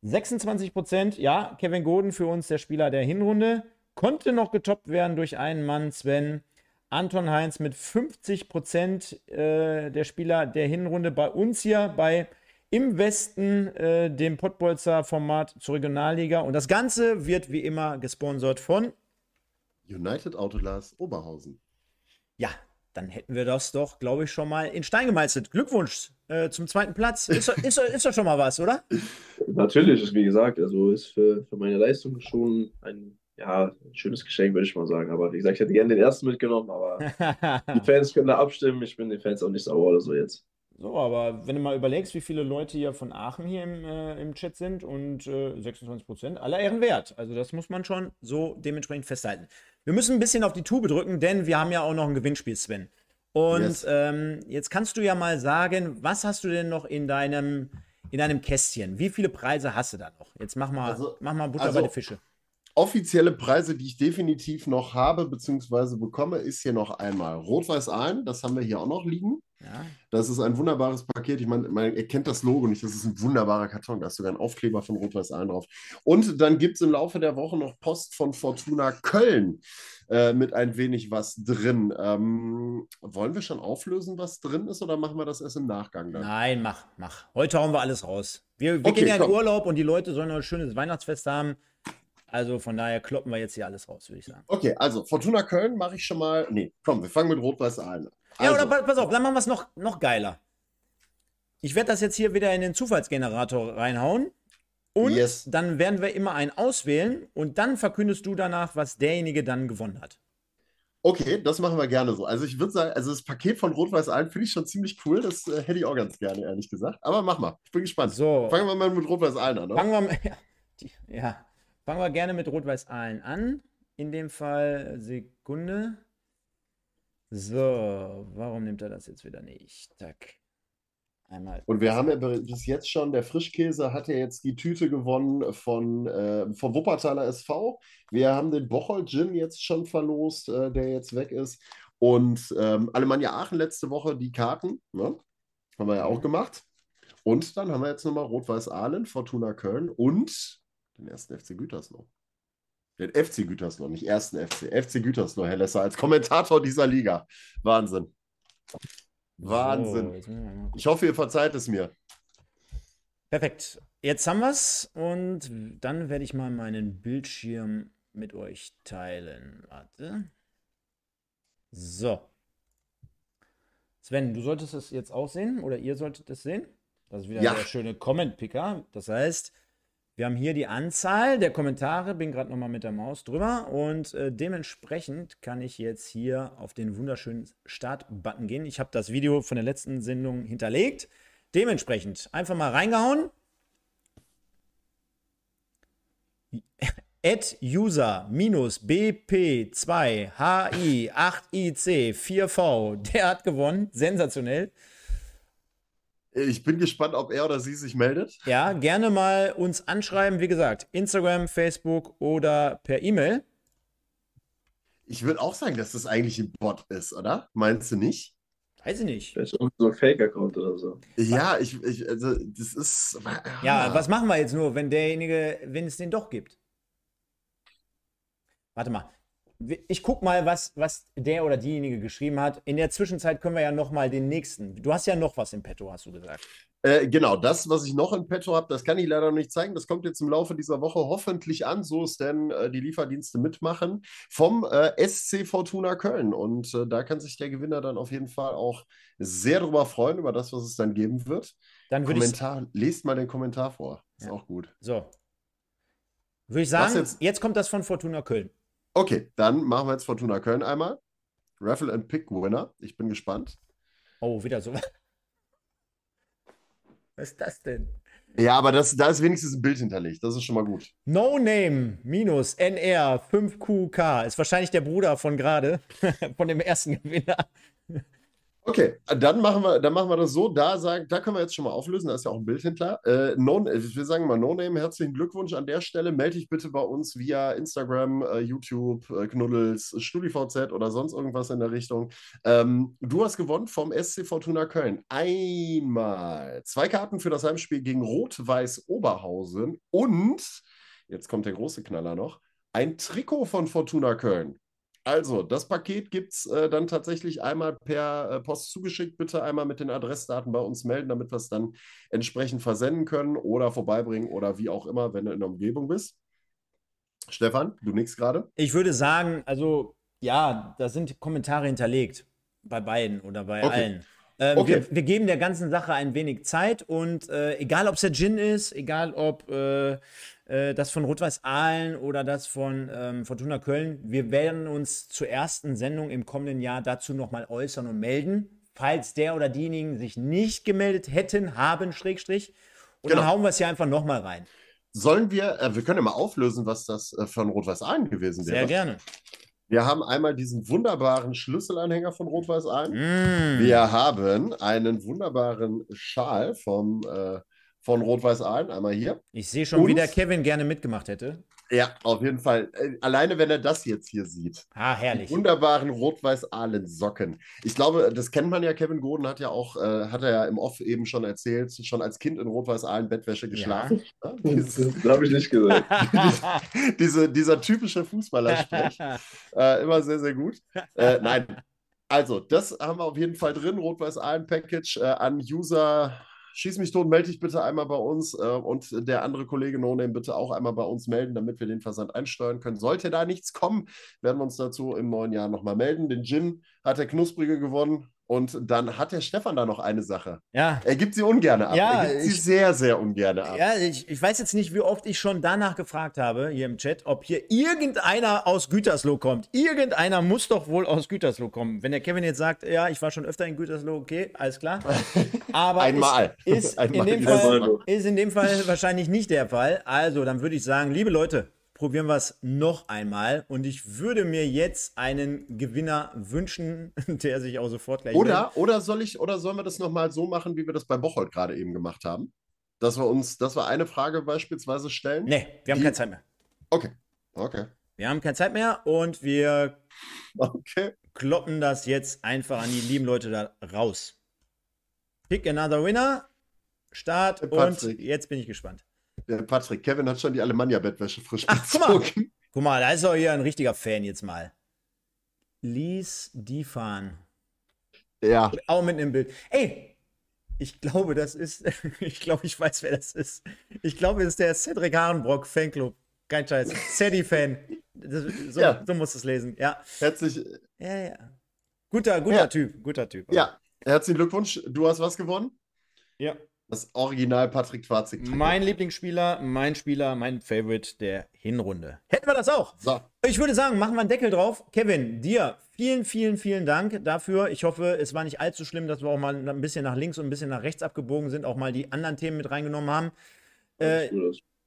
26%. Ja, Kevin Goden für uns der Spieler der Hinrunde. Konnte noch getoppt werden durch einen Mann, Sven. Anton Heinz mit 50% äh, der Spieler der Hinrunde bei uns hier bei im Westen äh, dem Pottbolzer Format zur Regionalliga. Und das Ganze wird wie immer gesponsert von United Autoglas Oberhausen. Ja, dann hätten wir das doch, glaube ich, schon mal in Stein gemeißelt. Glückwunsch, äh, zum zweiten Platz. Ist, doch- ist, doch- ist doch schon mal was, oder? *laughs* Natürlich ist, wie gesagt, also ist für, für meine Leistung schon ein, ja, ein schönes Geschenk, würde ich mal sagen. Aber wie gesagt, ich hätte gerne den ersten mitgenommen, aber *laughs* die Fans können da abstimmen. Ich bin den Fans auch nicht sauer oder so jetzt. So, aber wenn du mal überlegst, wie viele Leute hier von Aachen hier im, äh, im Chat sind und äh, 26 Prozent, aller Ehren wert. Also das muss man schon so dementsprechend festhalten. Wir müssen ein bisschen auf die Tube drücken, denn wir haben ja auch noch ein Gewinnspiel, Sven. Und Yes. ähm, jetzt kannst du ja mal sagen, was hast du denn noch in deinem, in deinem Kästchen? Wie viele Preise hast du da noch? Jetzt mach mal, Also- mach mal Butter also- bei den Fische. Offizielle Preise, die ich definitiv noch habe bzw. bekomme, ist hier noch einmal Rot-Weiß Aalen. Das haben wir hier auch noch liegen. Ja. Das ist ein wunderbares Paket. Ich meine, man erkennt das Logo nicht. Das ist ein wunderbarer Karton. Da ist sogar ein Aufkleber von Rot-Weiß Aalen drauf. Und dann gibt es im Laufe der Woche noch Post von Fortuna Köln äh, mit ein wenig was drin. Ähm, wollen wir schon auflösen, was drin ist, oder machen wir das erst im Nachgang dann? Nein, mach, mach. Heute hauen wir alles raus. Wir, wir Okay, gehen ja in komm. Urlaub und die Leute sollen noch ein schönes Weihnachtsfest haben. Also von daher kloppen wir jetzt hier alles raus, würde ich sagen. Okay, also Fortuna Köln mache ich schon mal. Nee, komm, wir fangen mit Rot-Weiß an. Ja, Also, oder pa- pass auf, dann machen wir es noch, noch geiler. Ich werde das jetzt hier wieder in den Zufallsgenerator reinhauen. Und Yes. dann werden wir immer einen auswählen und dann verkündest du danach, was derjenige dann gewonnen hat. Okay, das machen wir gerne so. Also ich würde sagen, also das Paket von Rot-Weiß Aalen finde ich schon ziemlich cool. Das äh, hätte ich auch ganz gerne, ehrlich gesagt. Aber mach mal. Ich bin gespannt. So, Fangen wir mal mit Rot-Weiß Aalen an. Ne? fangen wir, mal- *laughs* ja, die, ja, fangen wir gerne mit Rot-Weiß-Aalen an. In dem Fall Sekunde. So, warum nimmt er das jetzt wieder nicht? Tack. Einmal. Und wir haben ja bis jetzt schon, der Frischkäse hat ja jetzt die Tüte gewonnen von, äh, vom Wuppertaler SV. Wir haben den Bocholt Gin jetzt schon verlost, äh, der jetzt weg ist. Und ähm, Alemannia Aachen letzte Woche die Karten, ne? Haben wir ja auch gemacht. Und dann haben wir jetzt nochmal Rot-Weiß Aalen, Fortuna Köln und den ersten FC Gütersloh. Den FC Gütersloh, nicht ersten FC. FC Gütersloh, Herr Lesser, als Kommentator dieser Liga. Wahnsinn. Wahnsinn. So. Ich hoffe, ihr verzeiht es mir. Perfekt. Jetzt haben wir es und dann werde ich mal meinen Bildschirm mit euch teilen. Warte. So. Sven, du solltest es jetzt auch sehen oder ihr solltet es sehen. Das ist wieder Ja. der schöne Comment-Picker. Das heißt, wir haben hier die Anzahl der Kommentare, bin gerade nochmal mit der Maus drüber und äh, dementsprechend kann ich jetzt hier auf den wunderschönen Start-Button gehen. Ich habe das Video von der letzten Sendung hinterlegt. Dementsprechend einfach mal reingehauen. Ad User BP2HI8IC4V, der hat gewonnen. Sensationell. Ich bin gespannt, ob er oder sie sich meldet. Ja, gerne mal uns anschreiben. Wie gesagt, Instagram, Facebook oder per E-Mail. Ich würde auch sagen, dass das eigentlich ein Bot ist, oder? Meinst du nicht? Weiß ich nicht. Vielleicht auch so ein Fake-Account oder so. Ja, ich, ich also, das ist. Ja, was machen wir jetzt nur, wenn derjenige, wenn es den doch gibt? Warte mal. Ich guck mal, was, was der oder diejenige geschrieben hat. In der Zwischenzeit können wir ja noch mal den nächsten. Du hast ja noch was im Petto, hast du gesagt. Äh, genau, das, was ich noch in petto habe, das kann ich leider noch nicht zeigen. Das kommt jetzt im Laufe dieser Woche hoffentlich an, so es denn äh, die Lieferdienste mitmachen, vom äh, SC Fortuna Köln. Und äh, da kann sich der Gewinner dann auf jeden Fall auch sehr darüber freuen, über das, was es dann geben wird. Dann würde ich Kommentar, lest mal den Kommentar vor. Ist Ja. auch gut. so. Würde ich sagen, jetzt? jetzt kommt das von Fortuna Köln. Okay, dann machen wir jetzt Fortuna Köln einmal. Raffle and Pick Winner. Ich bin gespannt. Oh, wieder so. *laughs* Was ist das denn? Ja, aber das, da ist wenigstens ein Bild hinterlegt. Das ist schon mal gut. No Name minus NR 5QK ist wahrscheinlich der Bruder von gerade, *laughs* von dem ersten Gewinner. Okay, dann machen wir, dann machen wir das so. Da, sagen, da können wir jetzt schon mal auflösen. Da ist ja auch ein Bild hinter. Äh, wir sagen mal No Name. Herzlichen Glückwunsch an der Stelle. Melde dich bitte bei uns via Instagram, äh, YouTube, äh, Knuddels, StudiVZ oder sonst irgendwas in der Richtung. Ähm, du hast gewonnen vom SC Fortuna Köln. Einmal zwei Karten für das Heimspiel gegen Rot-Weiß Oberhausen und, jetzt kommt der große Knaller noch, ein Trikot von Fortuna Köln. Also, das Paket gibt es äh, dann tatsächlich einmal per äh, Post zugeschickt. Bitte einmal mit den Adressdaten bei uns melden, damit wir es dann entsprechend versenden können oder vorbeibringen oder wie auch immer, wenn du in der Umgebung bist. Stefan, du nix gerade? Ich würde sagen, also ja, da sind Kommentare hinterlegt. Bei beiden oder bei Okay. allen. Ähm, okay. wir, wir, geben der ganzen Sache ein wenig Zeit und äh, egal, ob es der Gin ist, egal, ob äh, das von Rot-Weiß Aalen oder das von ähm, Fortuna Köln, wir werden uns zur ersten Sendung im kommenden Jahr dazu nochmal äußern und melden, falls der oder diejenigen sich nicht gemeldet hätten, haben, Schrägstrich. Und genau. dann hauen wir es hier einfach nochmal rein. Sollen wir, äh, wir können ja mal auflösen, was das äh, von Rot-Weiß Aalen gewesen wäre. Sehr gerne. Wir haben einmal diesen wunderbaren Schlüsselanhänger von Rot-Weiß Aalen. Mm. Wir haben einen wunderbaren Schal vom, äh, von Rot-Weiß Aalen, einmal hier. Ich sehe schon, Und, wie der Kevin gerne mitgemacht hätte. Ja, auf jeden Fall. Äh, alleine, wenn er das jetzt hier sieht. Ah, herrlich. Die wunderbaren Rot-Weiß-Ahlen-Socken. Ich glaube, das kennt man ja. Kevin Gordon hat ja auch, äh, hat er ja im Off eben schon erzählt, schon als Kind in Rot-Weiß-Ahlen-Bettwäsche geschlafen. Ja. Ja, *laughs* das habe *laughs* ich nicht gesagt. *laughs* diese, dieser typische Fußballersprech. äh, immer sehr, sehr gut. Äh, nein. Also, das haben wir auf jeden Fall drin. Rot-Weiß-Ahlen-Package äh, an User schieß mich tot, melde dich bitte einmal bei uns äh, und der andere Kollege No bitte auch einmal bei uns melden, damit wir den Versand einsteuern können. Sollte da nichts kommen, werden wir uns dazu im neuen Jahr nochmal melden. Den Gin hat der Knusprige gewonnen. Und dann hat der Stefan da noch eine Sache. Ja. Er gibt sie ungern ab. Ja, er gibt sie sehr, sehr ungern ab. Ja, ich, ich, weiß jetzt nicht, wie oft ich schon danach gefragt habe, hier im Chat, ob hier irgendeiner aus Gütersloh kommt. Irgendeiner muss doch wohl aus Gütersloh kommen. Wenn der Kevin jetzt sagt, ja, ich war schon öfter in Gütersloh, okay, alles klar. *laughs* Aber Einmal. Ist, ist, *laughs* Einmal. In dem Fall, ist in dem Fall wahrscheinlich nicht der Fall. Also, dann würde ich sagen, liebe Leute, probieren wir es noch einmal. Und ich würde mir jetzt einen Gewinner wünschen, *laughs* der sich auch sofort gleich. Oder, oder soll ich, oder sollen wir das nochmal so machen, wie wir das bei Bocholt gerade eben gemacht haben? Dass wir uns, dass wir eine Frage beispielsweise stellen? Nee, wir haben die... keine Zeit mehr. Okay. Okay. Wir haben keine Zeit mehr und wir okay. kloppen das jetzt einfach an die lieben Leute da raus. Pick another winner. Start und jetzt bin ich gespannt. Der Patrick, Kevin hat schon die Alemannia-Bettwäsche frisch Ach, guck mal. guck mal, da ist doch hier ein richtiger Fan jetzt mal. Lies die fahren. Ja. Auch mit im Bild. Ey, ich glaube, das ist, *laughs* ich glaube, ich weiß, wer das ist. Ich glaube, es ist der Cedric Harenbrock Fanclub. Kein Scheiß. Ceddy-Fan. So, ja. so musst du es lesen. Ja. Herzlich. Ja, ja. Guter, guter ja. Typ. Guter Typ. Ja. Herzlichen Glückwunsch. Du hast was gewonnen? Ja. Das Original Patrick Twarzig. Mein Lieblingsspieler, mein Spieler, mein Favorite der Hinrunde. Hätten wir das auch. So. Ich würde sagen, machen wir einen Deckel drauf. Kevin, dir vielen, vielen, vielen Dank dafür. Ich hoffe, es war nicht allzu schlimm, dass wir auch mal ein bisschen nach links und ein bisschen nach rechts abgebogen sind, auch mal die anderen Themen mit reingenommen haben. Äh,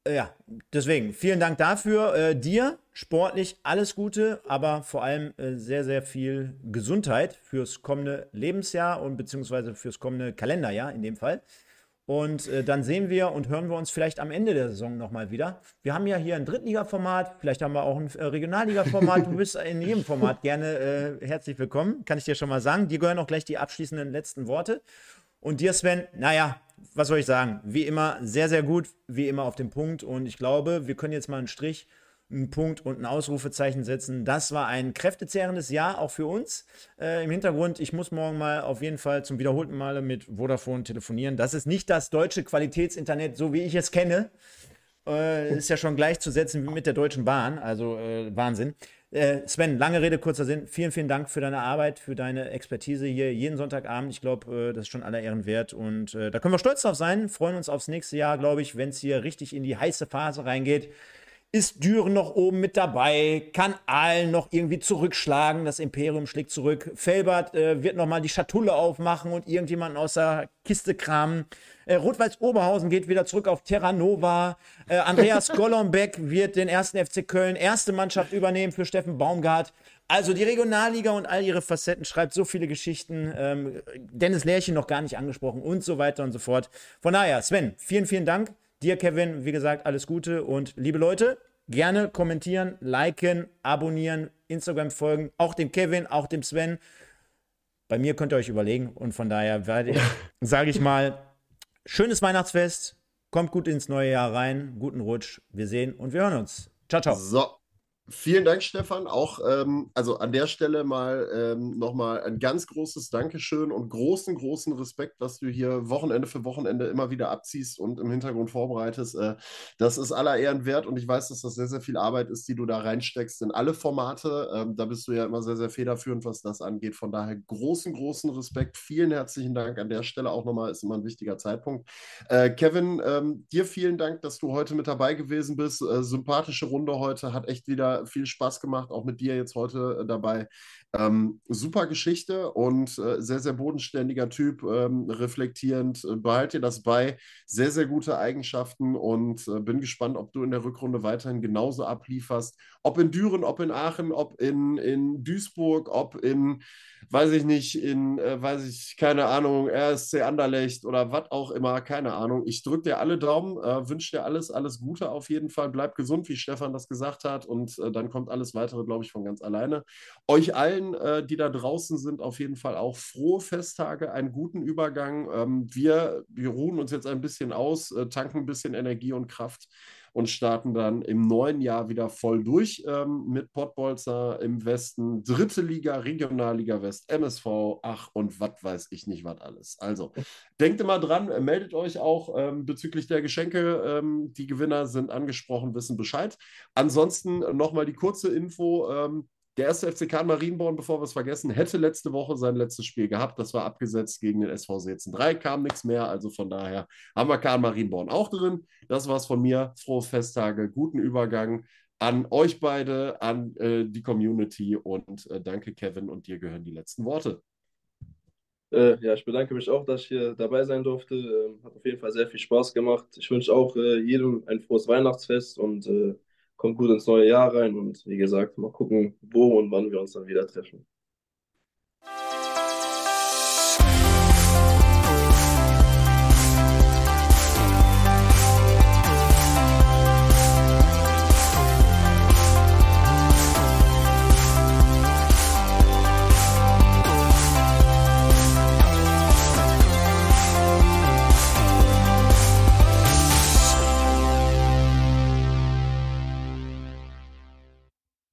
ja, deswegen vielen Dank dafür. Äh, dir sportlich alles Gute, aber vor allem äh, sehr, sehr viel Gesundheit fürs kommende Lebensjahr und beziehungsweise fürs kommende Kalenderjahr in dem Fall. Und äh, dann sehen wir und hören wir uns vielleicht am Ende der Saison nochmal wieder. Wir haben ja hier ein Drittliga-Format, vielleicht haben wir auch ein äh, Regionalliga-Format. Du bist in jedem Format gerne äh, herzlich willkommen, kann ich dir schon mal sagen. Dir gehören auch gleich die abschließenden letzten Worte. Und dir, Sven, naja, was soll ich sagen? Wie immer sehr, sehr gut, wie immer auf den Punkt. Und ich glaube, wir können jetzt mal einen Strich einen Punkt und ein Ausrufezeichen setzen. Das war ein kräftezehrendes Jahr auch für uns. Äh, Im Hintergrund, ich muss morgen mal auf jeden Fall zum wiederholten Male mit Vodafone telefonieren. Das ist nicht das deutsche Qualitätsinternet, so wie ich es kenne. Äh, ist ja schon gleichzusetzen mit der Deutschen Bahn, also äh, Wahnsinn. Äh, Sven, lange Rede, kurzer Sinn. Vielen, vielen Dank für deine Arbeit, für deine Expertise hier jeden Sonntagabend. Ich glaube, äh, das ist schon aller Ehren wert und äh, da können wir stolz drauf sein. Freuen uns aufs nächste Jahr, glaube ich, wenn es hier richtig in die heiße Phase reingeht. Ist Düren noch oben mit dabei? Kann Aalen noch irgendwie zurückschlagen? Das Imperium schlägt zurück. Felbert äh, wird nochmal die Schatulle aufmachen und irgendjemanden aus der Kiste kramen. Äh, Rot-Weiß Oberhausen geht wieder zurück auf Terra Nova. Äh, Andreas *laughs* Golombek wird den ersten FC Köln erste Mannschaft übernehmen für Steffen Baumgart. Also die Regionalliga und all ihre Facetten schreibt so viele Geschichten. Ähm, Dennis Lärchen noch gar nicht angesprochen und so weiter und so fort. Von daher, Sven, vielen, vielen Dank. Dir, Kevin, wie gesagt, alles Gute und liebe Leute, gerne kommentieren, liken, abonnieren, Instagram folgen, auch dem Kevin, auch dem Sven. Bei mir könnt ihr euch überlegen und von daher *laughs* sage ich mal, schönes Weihnachtsfest, kommt gut ins neue Jahr rein, guten Rutsch, wir sehen und wir hören uns. Ciao, ciao. So. Vielen Dank, Stefan. Auch ähm, also an der Stelle mal ähm, nochmal ein ganz großes Dankeschön und großen, großen Respekt, was du hier Wochenende für Wochenende immer wieder abziehst und im Hintergrund vorbereitest. Äh, das ist aller Ehren wert und ich weiß, dass das sehr, sehr viel Arbeit ist, die du da reinsteckst in alle Formate. Ähm, da bist du ja immer sehr, sehr federführend, was das angeht. Von daher großen, großen Respekt. Vielen herzlichen Dank an der Stelle auch nochmal. Ist immer ein wichtiger Zeitpunkt. Äh, Kevin, ähm, dir vielen Dank, dass du heute mit dabei gewesen bist. Äh, sympathische Runde heute, hat echt wieder viel Spaß gemacht, auch mit dir jetzt heute äh, dabei. Ähm, super Geschichte und äh, sehr, sehr bodenständiger Typ, ähm, reflektierend. Äh, behalt dir das bei. Sehr, sehr gute Eigenschaften und äh, bin gespannt, ob du in der Rückrunde weiterhin genauso ablieferst. Ob in Düren, ob in Aachen, ob in, in Duisburg, ob in, weiß ich nicht, in, äh, weiß ich, keine Ahnung, RSC Anderlecht oder was auch immer, keine Ahnung. Ich drücke dir alle Daumen, äh, wünsche dir alles, alles Gute auf jeden Fall. Bleib gesund, wie Stefan das gesagt hat und äh, dann kommt alles weitere, glaube ich, von ganz alleine. Euch allen äh, die da draußen sind, auf jeden Fall auch frohe Festtage, einen guten Übergang. Ähm, wir, wir ruhen uns jetzt ein bisschen aus, äh, tanken ein bisschen Energie und Kraft und starten dann im neuen Jahr wieder voll durch ähm, mit Pottbolzer im Westen, dritte Liga, Regionalliga West, MSV, ach und was weiß ich nicht, was alles. Also *laughs* denkt immer dran, äh, meldet euch auch ähm, bezüglich der Geschenke. Ähm, die Gewinner sind angesprochen, wissen Bescheid. Ansonsten nochmal die kurze Info. Ähm, der erste FC Kahn Marienborn, bevor wir es vergessen, hätte letzte Woche sein letztes Spiel gehabt. Das war abgesetzt gegen den SV Seetzen 3, kam nichts mehr. Also von daher haben wir Kahn Marienborn auch drin. Das war's von mir. Frohe Festtage, guten Übergang an euch beide, an äh, die Community und äh, danke, Kevin. Und dir gehören die letzten Worte. Äh, ja, ich bedanke mich auch, dass ich hier dabei sein durfte. Ähm, hat auf jeden Fall sehr viel Spaß gemacht. Ich wünsche auch äh, jedem ein frohes Weihnachtsfest und äh, kommt gut ins neue Jahr rein und wie gesagt, mal gucken, wo und wann wir uns dann wieder treffen.